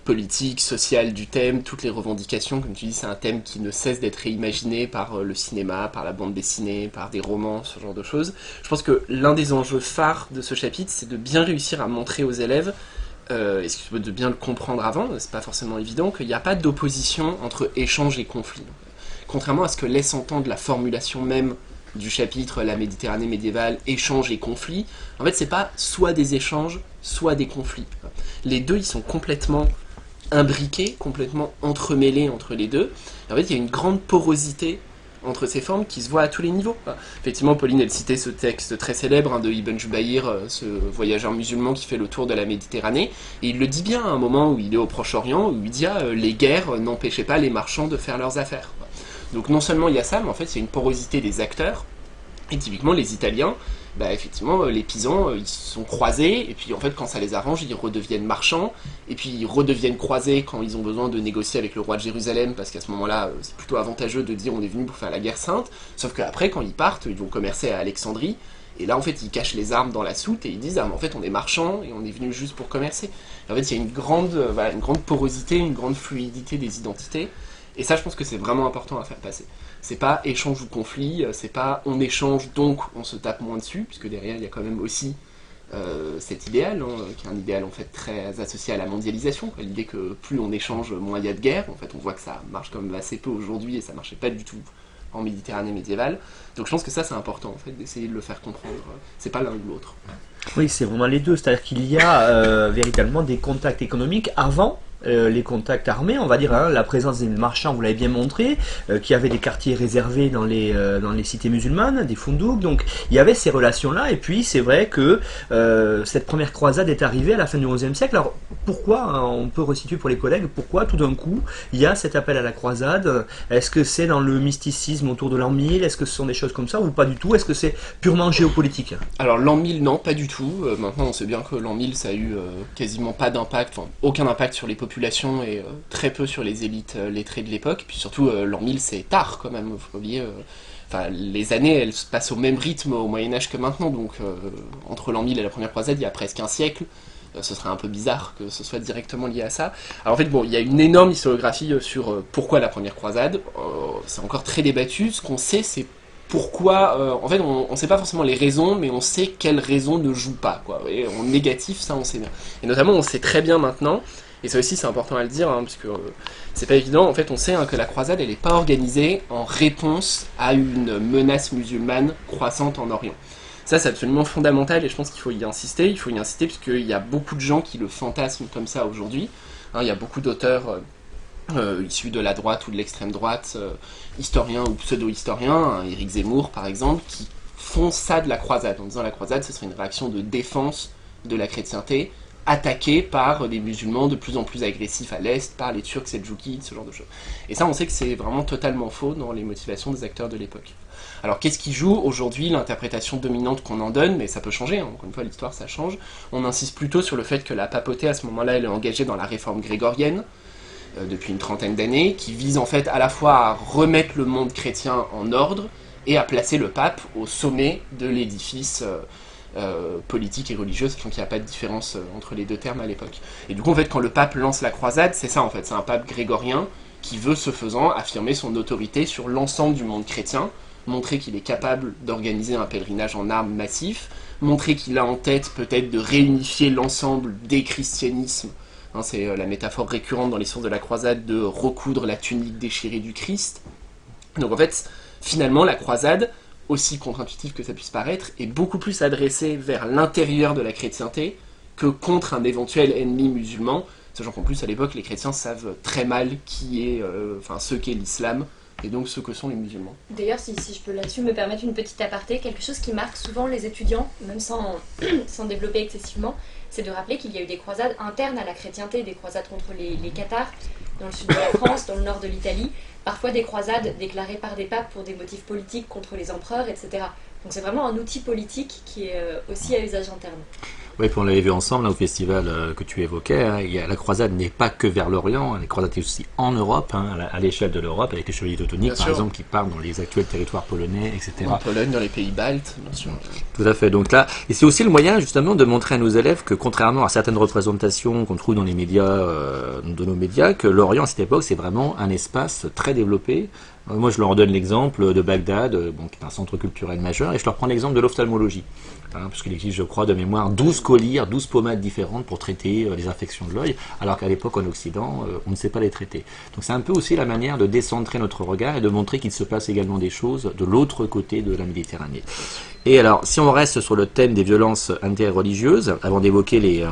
politique, sociale du thème, toutes les revendications. Comme tu dis, c'est un thème qui ne cesse d'être réimaginé par euh, le cinéma, par la bande dessinée, par des romans, ce genre de choses. Je pense que l'un des enjeux phares de ce chapitre, c'est de bien réussir à montrer aux élèves euh, et de bien le comprendre avant, c'est pas forcément évident, qu'il n'y a pas d'opposition entre échange et conflit. Contrairement à ce que laisse entendre la formulation même du chapitre La Méditerranée médiévale, échange et conflit, en fait c'est pas soit des échanges, soit des conflits. Les deux ils sont complètement imbriqués, complètement entremêlés entre les deux. en fait, il y a une grande porosité entre ces formes qui se voit à tous les niveaux. Effectivement, Pauline, elle citait ce texte très célèbre hein, de Ibn Jubayr, euh, ce voyageur musulman qui fait le tour de la Méditerranée, et il le dit bien à un moment où il est au Proche-Orient, où il dit ah, euh, les guerres n'empêchaient pas les marchands de faire leurs affaires. Donc non seulement il y a ça, mais en fait, il y a une porosité des acteurs, et typiquement les Italiens, bah, effectivement, euh, les pisans, euh, ils sont croisés, et puis en fait, quand ça les arrange, ils redeviennent marchands, et puis ils redeviennent croisés quand ils ont besoin de négocier avec le roi de Jérusalem, parce qu'à ce moment-là, euh, c'est plutôt avantageux de dire on est venu pour faire la guerre sainte, sauf qu'après, quand ils partent, ils vont commercer à Alexandrie, et là, en fait, ils cachent les armes dans la soute, et ils disent, ah, mais en fait, on est marchands, et on est venu juste pour commercer. en fait, il y a une grande, une grande porosité, une grande fluidité des identités, et ça, je pense que c'est vraiment important à faire passer. C'est pas échange ou conflit, euh, c'est pas on échange donc on se tape moins dessus, puisque derrière il y a quand même aussi euh, cet idéal, hein, qui est un idéal en fait très associé à la mondialisation, l'idée que plus on échange, moins il y a de guerre. En fait, on voit que ça marche quand même assez peu aujourd'hui et ça marchait pas du tout en Méditerranée médiévale. Donc je pense que ça c'est important en fait d'essayer de le faire comprendre. C'est pas l'un ou l'autre. Oui, c'est vraiment les deux. C'est-à-dire qu'il y a euh, véritablement des contacts économiques avant euh, les contacts armés, on va dire, hein, la présence des marchands, vous l'avez bien montré, euh, qui avaient des quartiers réservés dans les, euh, dans les cités musulmanes, des fundouks, donc il y avait ces relations-là, et puis c'est vrai que cette première croisade est arrivée à la fin du XIe siècle. Alors pourquoi, hein, on peut resituer pour les collègues, pourquoi tout d'un coup il y a cet appel à la croisade? Est-ce que c'est dans le mysticisme autour de l'an 1000 Est-ce que ce sont des choses comme ça, ou pas du tout? Est-ce que c'est purement géopolitique? Alors l'an 1000, non, pas du tout. maintenant on sait bien que l'an 1000 ça a eu quasiment pas d'impact, enfin aucun impact sur les populations et euh, très peu sur les élites euh, lettrées de l'époque. Puis surtout, euh, l'an 1000, c'est tard quand même, faut oublier. Enfin, les années, elles se passent au même rythme au Moyen-Âge que maintenant. Donc, entre l'an 1000 et la première croisade, il y a presque un siècle ce serait un peu bizarre que ce soit directement lié à ça. Alors en fait, bon, il y a une énorme historiographie sur pourquoi la première croisade. c'est encore très débattu. Ce qu'on sait, c'est pourquoi. en fait, on ne sait pas forcément les raisons, mais on sait quelles raisons ne jouent pas. Quoi. En négatif, ça, on sait bien. Et notamment, on sait très bien maintenant et ça aussi, c'est important à le dire, hein, parce que euh, c'est pas évident. En fait, on sait hein, que la croisade, elle n'est pas organisée en réponse à une menace musulmane croissante en Orient. Ça, c'est absolument fondamental et je pense qu'il faut y insister. Il faut y insister parce qu'il y a beaucoup de gens qui le fantasment comme ça aujourd'hui. Hein, il y a beaucoup d'auteurs euh, euh, issus de la droite ou de l'extrême droite, historiens ou pseudo-historiens, Éric Zemmour par exemple, qui font ça de la croisade en disant la croisade, ce serait une réaction de défense de la chrétienté attaqués par des musulmans de plus en plus agressifs à l'Est, par les Turcs seljoukides, ce genre de choses. Et ça, on sait que c'est vraiment totalement faux dans les motivations des acteurs de l'époque. Alors qu'est-ce qui joue aujourd'hui l'interprétation dominante qu'on en donne, mais ça peut changer, hein. encore une fois l'histoire ça change. On insiste plutôt sur le fait que la papauté à ce moment-là elle est engagée dans la réforme grégorienne euh, depuis une trentaine d'années, qui vise en fait à la fois à remettre le monde chrétien en ordre et à placer le pape au sommet de l'édifice euh, euh, politique et religieuse, sachant qu'il n'y a pas de différence euh, entre les deux termes à l'époque. Et du coup, en fait, quand le pape lance la croisade, c'est ça en fait, c'est un pape grégorien qui veut, ce faisant, affirmer son autorité sur l'ensemble du monde chrétien, montrer qu'il est capable d'organiser un pèlerinage en armes massif, montrer qu'il a en tête peut-être de réunifier l'ensemble des christianismes. Hein, c'est euh, la métaphore récurrente dans les sources de la croisade de recoudre la tunique déchirée du Christ. Donc en fait, finalement, la croisade, aussi contre-intuitif que ça puisse paraître, est beaucoup plus adressé vers l'intérieur de la chrétienté que contre un éventuel ennemi musulman, sachant qu'en plus à l'époque les chrétiens savent très mal qui est, euh, ce qu'est l'islam et donc ce que sont les musulmans. D'ailleurs, si, je peux là-dessus me permettre une petite aparté, quelque chose qui marque souvent les étudiants, même sans, sans développer excessivement, c'est de rappeler qu'il y a eu des croisades internes à la chrétienté, des croisades contre les, les dans le sud de la France, dans le nord de l'Italie, parfois des croisades déclarées par des papes pour des motifs politiques contre les empereurs, etc. Donc c'est vraiment un outil politique qui est euh, aussi à usage interne. Oui, puis on l'avait vu ensemble là, au festival euh, que tu évoquais. hein, il y a- la croisade n'est pas que vers l'Orient, la croisade est aussi en Europe, hein, à l'échelle de l'Europe, avec les chevaliers teutoniques, par sûr. exemple, qui partent dans les actuels territoires polonais, etc. En Pologne, dans les pays baltes, bien sûr. Tout à fait. Donc là, et c'est aussi le moyen justement de montrer à nos élèves que contrairement à certaines représentations qu'on trouve dans les médias, euh, de nos médias, que l'Orient à cette époque c'est vraiment un espace très développé. Euh, Moi, je leur donne l'exemple de Bagdad, euh, qui est un centre culturel majeur, et je leur prends l'exemple de l'ophtalmologie. Hein, parce qu'il existe, je crois, de mémoire, 12 colliers, 12 pommades différentes pour traiter euh, les infections de l'œil, alors qu'à l'époque en Occident, on ne sait pas les traiter. Donc c'est un peu aussi la manière de décentrer notre regard et de montrer qu'il se passe également des choses de l'autre côté de la Méditerranée. Et alors, si on reste sur le thème des violences interreligieuses, avant d'évoquer les,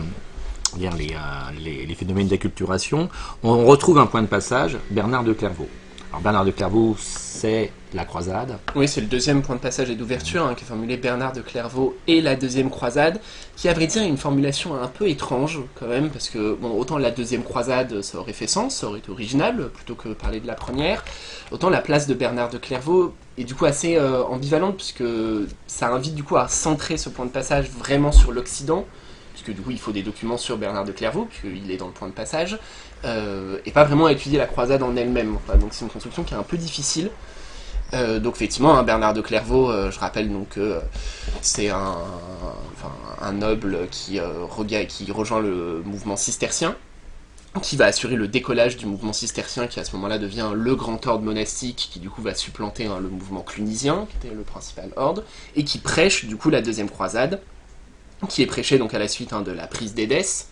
les, les phénomènes d'acculturation, on retrouve un point de passage, Bernard de Clairvaux. Alors Bernard de Clairvaux, c'est la croisade. Oui, c'est le deuxième point de passage et d'ouverture hein, qui est formulé Bernard de Clairvaux et la deuxième croisade, qui à vrai dire une formulation un peu étrange quand même, parce que bon, autant la deuxième croisade ça aurait fait sens, ça aurait été original plutôt que parler de la première, autant la place de Bernard de Clairvaux est du coup assez euh, ambivalente puisque ça invite du coup à centrer ce point de passage vraiment sur l'Occident, puisque du coup il faut des documents sur Bernard de Clairvaux, puisqu'il est dans le point de passage, euh, et pas vraiment à étudier la croisade en elle-même. Donc c'est une construction qui est un peu difficile. Euh, donc effectivement, hein, Bernard de Clairvaux, euh, je rappelle donc que c'est un, noble qui rejoint le mouvement cistercien, qui va assurer le décollage du mouvement cistercien, qui à ce moment-là devient le grand ordre monastique, qui du coup va supplanter hein, le mouvement clunisien, qui était le principal ordre, et qui prêche du coup la deuxième croisade, qui est prêchée donc à la suite hein, de la prise d'Édesse.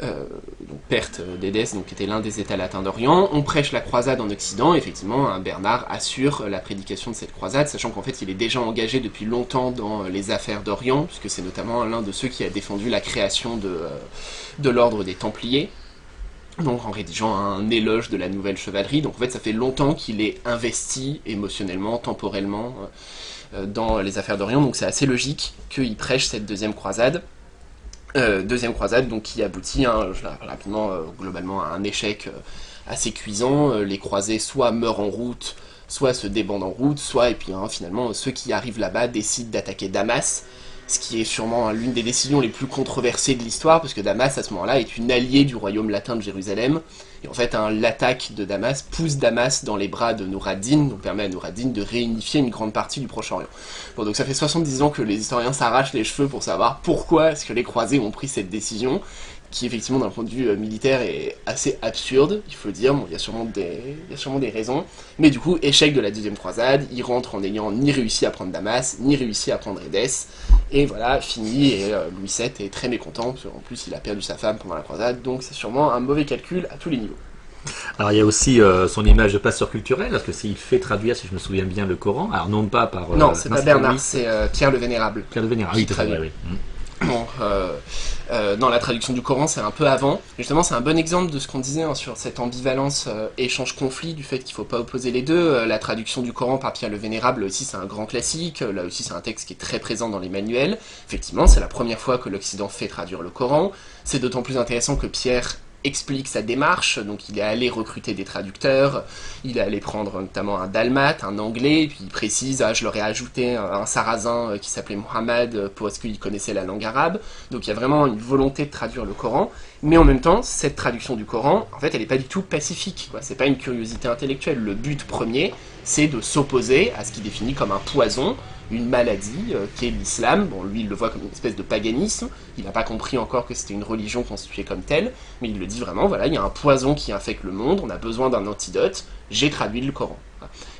Euh, donc perte d'Édesse, donc qui était l'un des États latins d'Orient. On prêche la croisade en Occident. Effectivement, Bernard assure la prédication de cette croisade, sachant qu'en fait, il est déjà engagé depuis longtemps dans les affaires d'Orient, puisque c'est notamment l'un de ceux qui a défendu la création de, euh, de l'ordre des Templiers. Donc en rédigeant un éloge de la nouvelle chevalerie. Donc en fait, ça fait longtemps qu'il est investi émotionnellement, temporellement euh, dans les affaires d'Orient. Donc c'est assez logique qu'il prêche cette deuxième croisade. Euh, deuxième croisade donc qui aboutit hein, rapidement euh, globalement à un échec euh, assez cuisant. Euh, les croisés soit meurent en route, soit se débandent en route, soit et puis hein, finalement ceux qui arrivent là-bas décident d'attaquer Damas, ce qui est sûrement l'une des décisions les plus controversées de l'histoire parce que Damas à ce moment-là est une alliée du royaume latin de Jérusalem et en fait l'attaque de Damas pousse Damas dans les bras de Nouradin, donc permet à Nouradin de réunifier une grande partie du Proche-Orient. Bon, donc ça fait 70 ans que les historiens s'arrachent les cheveux pour savoir pourquoi est-ce que les croisés ont pris cette décision, qui effectivement d'un point de vue euh, militaire est assez absurde, il faut le dire, bon, il y, a sûrement des, il y a sûrement des raisons, mais du coup, échec de la deuxième croisade, il rentre en n'ayant ni réussi à prendre Damas, ni réussi à prendre Édesse, et voilà, fini, et euh, Louis VII est très mécontent, parce qu'en plus il a perdu sa femme pendant la croisade, donc c'est sûrement un mauvais calcul à tous les niveaux. Alors il y a aussi euh, son image de passeur culturel, parce que s'il fait traduire, si je me souviens bien, le Coran, alors non pas par... non, c'est pas Bernard, c'est Pierre le Vénérable. Pierre de Vénéral. Qui oui, traduit. oui. Mm. Euh, euh, dans la traduction du Coran, c'est un peu avant. Justement, c'est un bon exemple de ce qu'on disait hein, sur cette ambivalence euh, échange-conflit, du fait qu'il faut pas opposer les deux. La traduction du Coran par Pierre le Vénérable, aussi, c'est un grand classique. Là aussi, c'est un texte qui est très présent dans les manuels. Effectivement, c'est la première fois que l'Occident fait traduire le Coran. C'est d'autant plus intéressant que Pierre explique sa démarche, donc il est allé recruter des traducteurs, il est allé prendre notamment un dalmate, un anglais, puis il précise, ah, je leur ai ajouté un, un sarrasin euh, qui s'appelait Mohammed euh, parce qu'il connaissait la langue arabe, donc il y a vraiment une volonté de traduire le Coran, mais en même temps, cette traduction du Coran, en fait, elle n'est pas du tout pacifique, quoi. c'est pas une curiosité intellectuelle, le but premier, c'est de s'opposer à ce qu'il définit comme un poison, une maladie euh, qui est l'islam. Bon, lui, il le voit comme une espèce de paganisme. Il n'a pas compris encore que c'était une religion constituée comme telle, mais il le dit vraiment. Voilà, il y a un poison qui infecte le monde. On a besoin d'un antidote. J'ai traduit le Coran.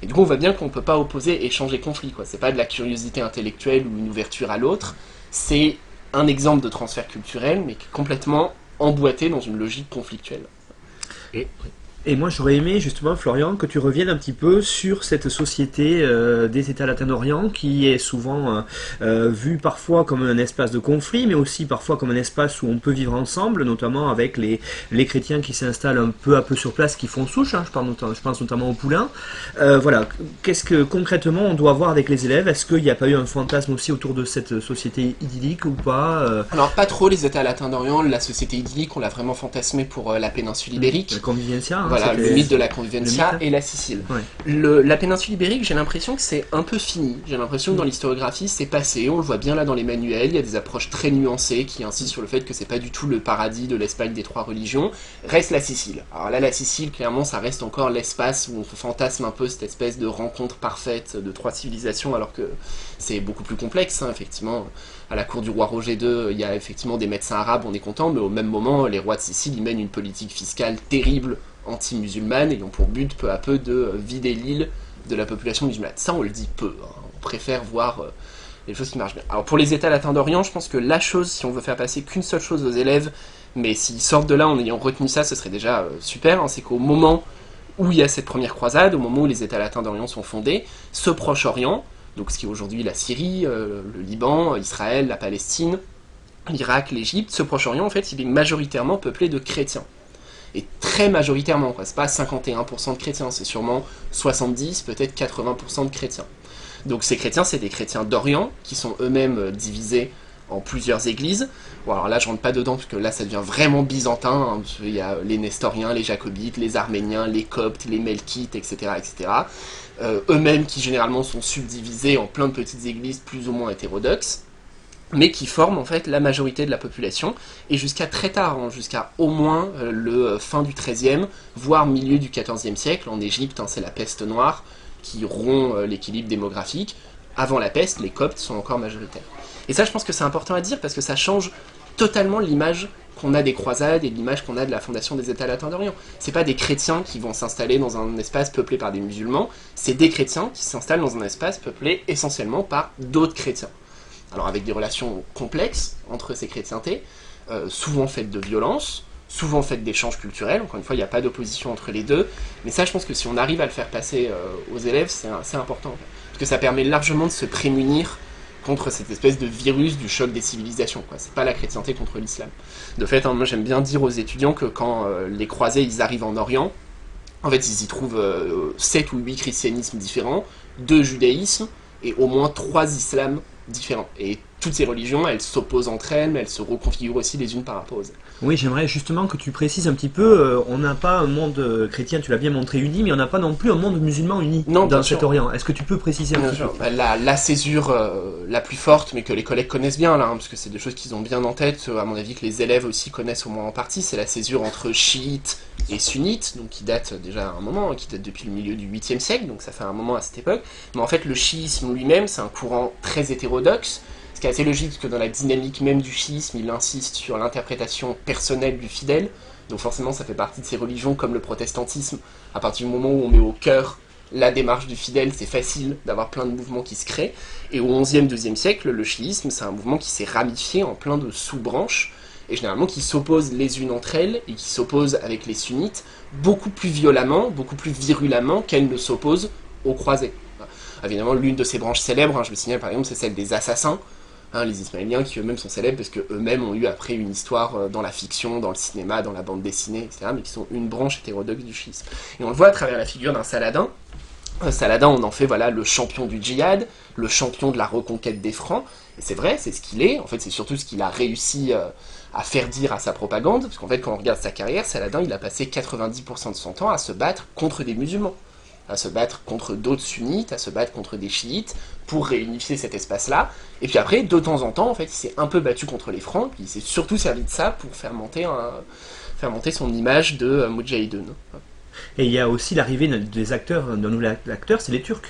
Et du coup, on voit bien qu'on ne peut pas opposer échanger conflit. Quoi. C'est pas de la curiosité intellectuelle ou une ouverture à l'autre. C'est un exemple de transfert culturel, mais complètement emboîté dans une logique conflictuelle. Et moi, j'aurais aimé justement, Florian, que tu reviennes un petit peu sur cette société euh, des États latins d'Orient qui est souvent euh, euh, vue parfois comme un espace de conflit, mais aussi parfois comme un espace où on peut vivre ensemble, notamment avec les, les chrétiens qui s'installent un peu à peu sur place, qui font souche. hein, je, parle notamment- je pense notamment aux poulains. Euh, voilà. Qu'est-ce que concrètement on doit voir avec les élèves? Est-ce qu'il n'y a pas eu un fantasme aussi autour de cette société idyllique ou pas Alors, pas trop les États latins d'Orient. La société idyllique, on l'a vraiment fantasmé pour la péninsule ibérique. La convivencia hein Voilà, le mythe de la Convivencia et la Sicile. Ouais. Le- la péninsule ibérique, j'ai l'impression que c'est un peu fini. J'ai l'impression que dans l'historiographie, c'est passé. On le voit bien là dans les manuels. Il y a des approches très nuancées qui insistent sur le fait que c'est pas du tout le paradis de l'Espagne des trois religions. Reste la Sicile. Alors là, la Sicile, clairement, ça reste encore l'espace où on fantasme un peu cette espèce de rencontre parfaite de trois civilisations, alors que c'est beaucoup plus complexe, hein, effectivement. À la cour du roi Roger II, il y a effectivement des médecins arabes, on est content, mais au même moment, les rois de Sicile, ils mènent une politique fiscale terrible anti-musulmane ont pour but peu à peu de vider l'île de la population musulmane. Ça, on le dit peu. hein. On préfère voir euh, les choses qui marchent bien. Alors pour les États latins d'Orient, je pense que la chose, si on veut faire passer qu'une seule chose aux élèves, mais s'ils sortent de là en ayant retenu ça, ce serait déjà euh, super, hein, c'est qu'au moment où il y a cette première croisade, au moment où les États latins d'Orient sont fondés, ce Proche-Orient, donc ce qui est aujourd'hui la Syrie, euh, le Liban, Israël, la Palestine, l'Irak, l'Égypte, ce Proche-Orient, en fait, il est majoritairement peuplé de chrétiens. Et très majoritairement. C'est pas 51% de chrétiens, c'est sûrement 70, peut-être 80% de chrétiens. Donc ces chrétiens, c'est des chrétiens d'Orient, qui sont eux-mêmes euh, divisés en plusieurs églises. Bon, alors là, je rentre pas dedans, parce que là, ça devient vraiment byzantin. hein, qu'il y a les Nestoriens, les Jacobites, les Arméniens, les Coptes, les Melkites, etc. etc. Euh, eux-mêmes qui généralement sont subdivisés en plein de petites églises plus ou moins hétérodoxes, mais qui forment en fait la majorité de la population, et jusqu'à très tard, hein, jusqu'à au moins euh, le euh, fin du XIIIe, voire milieu du XIVe siècle, en Égypte, hein, c'est la peste noire qui rompt euh, l'équilibre démographique. Avant la peste, les Coptes sont encore majoritaires. Et ça, je pense que c'est important à dire parce que ça change totalement l'image qu'on a des croisades et l'image qu'on a de la fondation des États latins d'Orient. C'est pas des chrétiens qui vont s'installer dans un espace peuplé par des musulmans, c'est des chrétiens qui s'installent dans un espace peuplé essentiellement par d'autres chrétiens. Alors avec des relations complexes entre ces chrétientés, euh, souvent faites de violence, souvent faites d'échanges culturels, encore une fois il n'y a pas d'opposition entre les deux, mais ça je pense que si on arrive à le faire passer euh, aux élèves, c'est important, parce que ça permet largement de se prémunir contre cette espèce de virus du choc des civilisations. C'est pas la chrétienté contre l'islam. De fait, hein, moi j'aime bien dire aux étudiants que quand euh, les croisés ils arrivent en Orient, en fait ils y trouvent euh, 7 ou 8 christianismes différents, deux judaïsmes et au moins trois islams différents. Et toutes ces religions, elles s'opposent entre elles, mais elles se reconfigurent aussi les unes par rapport autres. Oui, j'aimerais justement que tu précises un petit peu, euh, on n'a pas un monde euh, chrétien, tu l'as bien montré, uni, mais on n'a pas non plus un monde musulman uni Non, dans sûr. cet Orient. Est-ce que tu peux préciser un Bien petit sûr. peu Bah, La, la césure euh, la plus forte, mais que les collègues connaissent bien, là, hein, parce que c'est des choses qu'ils ont bien en tête, à mon avis que les élèves aussi connaissent au moins en partie, c'est la césure entre chiites et sunnites, donc qui date déjà un moment, hein, qui date depuis le milieu du 8e siècle, donc ça fait un moment à cette époque. Mais en fait, le chiisme lui-même, c'est un courant très hétérodoxe, ce qui est assez logique, parce que dans la dynamique même du chiisme, il insiste sur l'interprétation personnelle du fidèle, donc forcément ça fait partie de ces religions comme le protestantisme, à partir du moment où on met au cœur la démarche du fidèle, c'est facile d'avoir plein de mouvements qui se créent. Et au 11e, 12e siècle, le chiisme, c'est un mouvement qui s'est ramifié en plein de sous-branches, et généralement qui s'opposent les unes entre elles, et qui s'opposent avec les sunnites, beaucoup plus violemment, beaucoup plus virulemment qu'elles ne s'opposent aux croisés. Évidemment, l'une de ces branches célèbres, hein, je me signale par exemple, c'est celle des assassins, hein, les Ismaéliens qui eux-mêmes sont célèbres parce qu'eux-mêmes ont eu après une histoire euh, dans la fiction, dans le cinéma, dans la bande dessinée, etc., mais qui sont une branche hétérodoxe du schisme. Et on le voit à travers la figure d'un Saladin. Un Saladin, on en fait voilà le champion du djihad, le champion de la reconquête des Francs. Et c'est vrai, c'est ce qu'il est. En fait, c'est surtout ce qu'il a réussi euh, à faire dire à sa propagande. Parce qu'en fait, quand on regarde sa carrière, Saladin, il a passé 90% de son temps à se battre contre des musulmans, à se battre contre d'autres sunnites, à se battre contre des chiites, pour réunifier cet espace-là. Et puis après, de temps en temps, en fait, il s'est un peu battu contre les Francs, puis il s'est surtout servi de ça pour faire monter, un- faire monter son image de euh, Moudjahidun. Et il y a aussi l'arrivée des acteurs, d'un nouvel acteur, c'est les Turcs.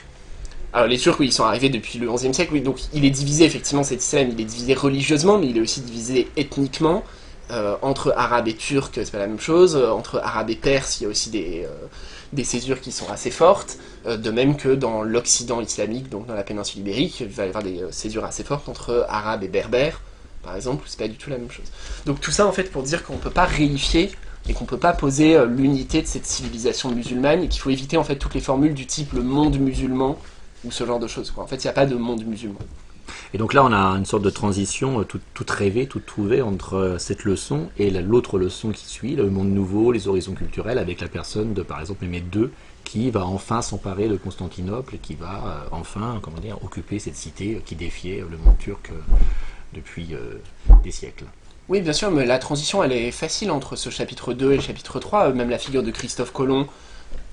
Alors les Turcs, oui, ils sont arrivés depuis le XIe siècle, oui, donc il est divisé effectivement cet islam, il est divisé religieusement, mais il est aussi divisé ethniquement. Euh, entre Arabes et Turcs, c'est pas la même chose. Euh, entre Arabes et Perses, il y a aussi des, euh, des césures qui sont assez fortes. Euh, de même que dans l'Occident islamique, donc dans la péninsule ibérique, il va y avoir des euh, césures assez fortes entre Arabes et Berbères, par exemple, c'est pas du tout la même chose. Donc tout ça, en fait, pour dire qu'on peut pas réifier et qu'on peut pas poser euh, l'unité de cette civilisation musulmane et qu'il faut éviter en fait toutes les formules du type le monde musulman ou ce genre de choses. En fait, il n'y a pas de monde musulman. Et donc là, on a une sorte de transition euh, toute, rêvée, toute trouvée entre euh, cette leçon et la- l'autre leçon qui suit, le monde nouveau, les horizons culturels, avec la personne de, par exemple, Mehmet II, qui va enfin s'emparer de Constantinople et qui va euh, enfin, comment dire, occuper cette cité qui défiait le monde turc depuis des siècles. Oui, bien sûr, mais la transition, elle est facile entre ce chapitre 2 et le chapitre 3. Même la figure de Christophe Colomb,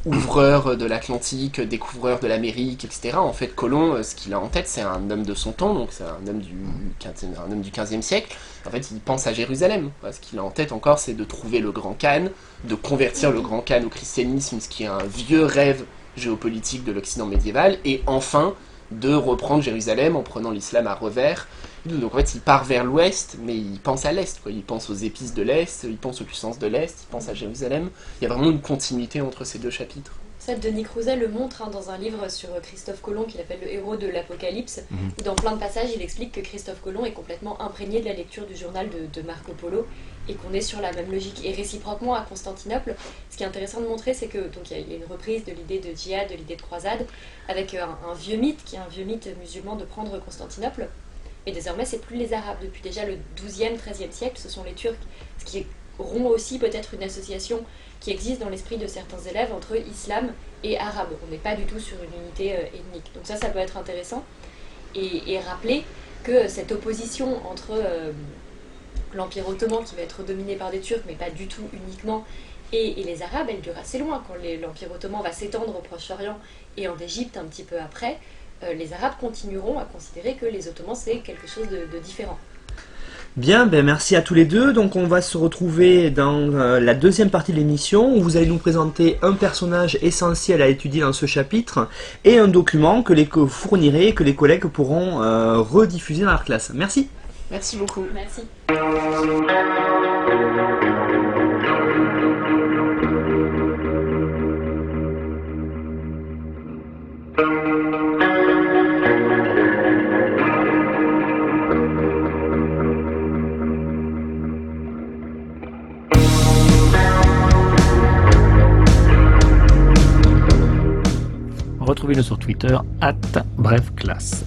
ouvreur de l'Atlantique, découvreur de l'Amérique, etc. En fait, Colomb, ce qu'il a en tête, c'est un homme de son temps, donc c'est un homme du 15, un homme du 15e siècle. En fait, il pense à Jérusalem. Ce qu'il a en tête encore, c'est de trouver le Grand Khan, de convertir le Grand Khan au christianisme, ce qui est un vieux rêve géopolitique de l'Occident médiéval, et enfin de reprendre Jérusalem en prenant l'islam à revers. Donc en fait, il part vers l'ouest, mais il pense à l'est. Il pense aux épices de l'est, il pense aux puissances de l'est, il pense à Jérusalem. Il y a vraiment une continuité entre ces deux chapitres. Ça, Denis Crouzet le montre hein, dans un livre sur Christophe Colomb qu'il appelle Le héros de l'Apocalypse. Mhm. Dans plein de passages, il explique que Christophe Colomb est complètement imprégné de la lecture du journal de, de Marco Polo et qu'on est sur la même logique. Et réciproquement à Constantinople, ce qui est intéressant de montrer, c'est que donc il y, a- une reprise de l'idée de djihad, de l'idée de croisade, avec euh, un, vieux mythe qui est un vieux mythe musulman de prendre Constantinople. Mais désormais, c'est plus les Arabes. Depuis déjà le 12e, 13e siècle, ce sont les Turcs. Ce qui rompt aussi peut-être une association qui existe dans l'esprit de certains élèves entre islam et arabe. On n'est pas du tout sur une unité euh, ethnique. Donc ça, ça peut être intéressant. Et, et rappeler que cette opposition entre euh, l'Empire ottoman, qui va être dominé par des Turcs, mais pas du tout uniquement, et, les Arabes, elle dure assez loin. Quand l'Empire ottoman va s'étendre au Proche-Orient et en Égypte un petit peu après, euh, les Arabes continueront à considérer que les Ottomans, c'est quelque chose de, différent. Bien, ben merci à tous les deux. Donc on va se retrouver dans euh, la deuxième partie de l'émission où vous allez nous présenter un personnage essentiel à étudier dans ce chapitre et un document que les fournirez et que les collègues pourront euh, rediffuser dans leur classe. Merci. Merci beaucoup. Merci. Retrouvez-nous sur Twitter, brefclasse.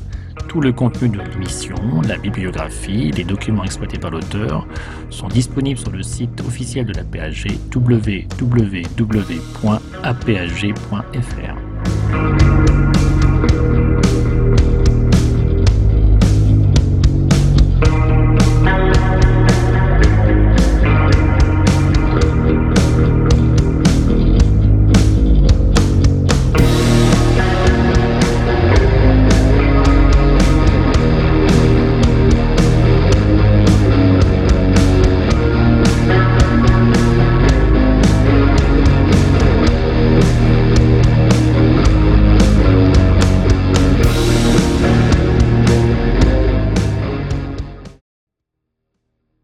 Tout le contenu de l'émission, la bibliographie, les documents exploités par l'auteur sont disponibles sur le site officiel de la PAG www.apag.fr.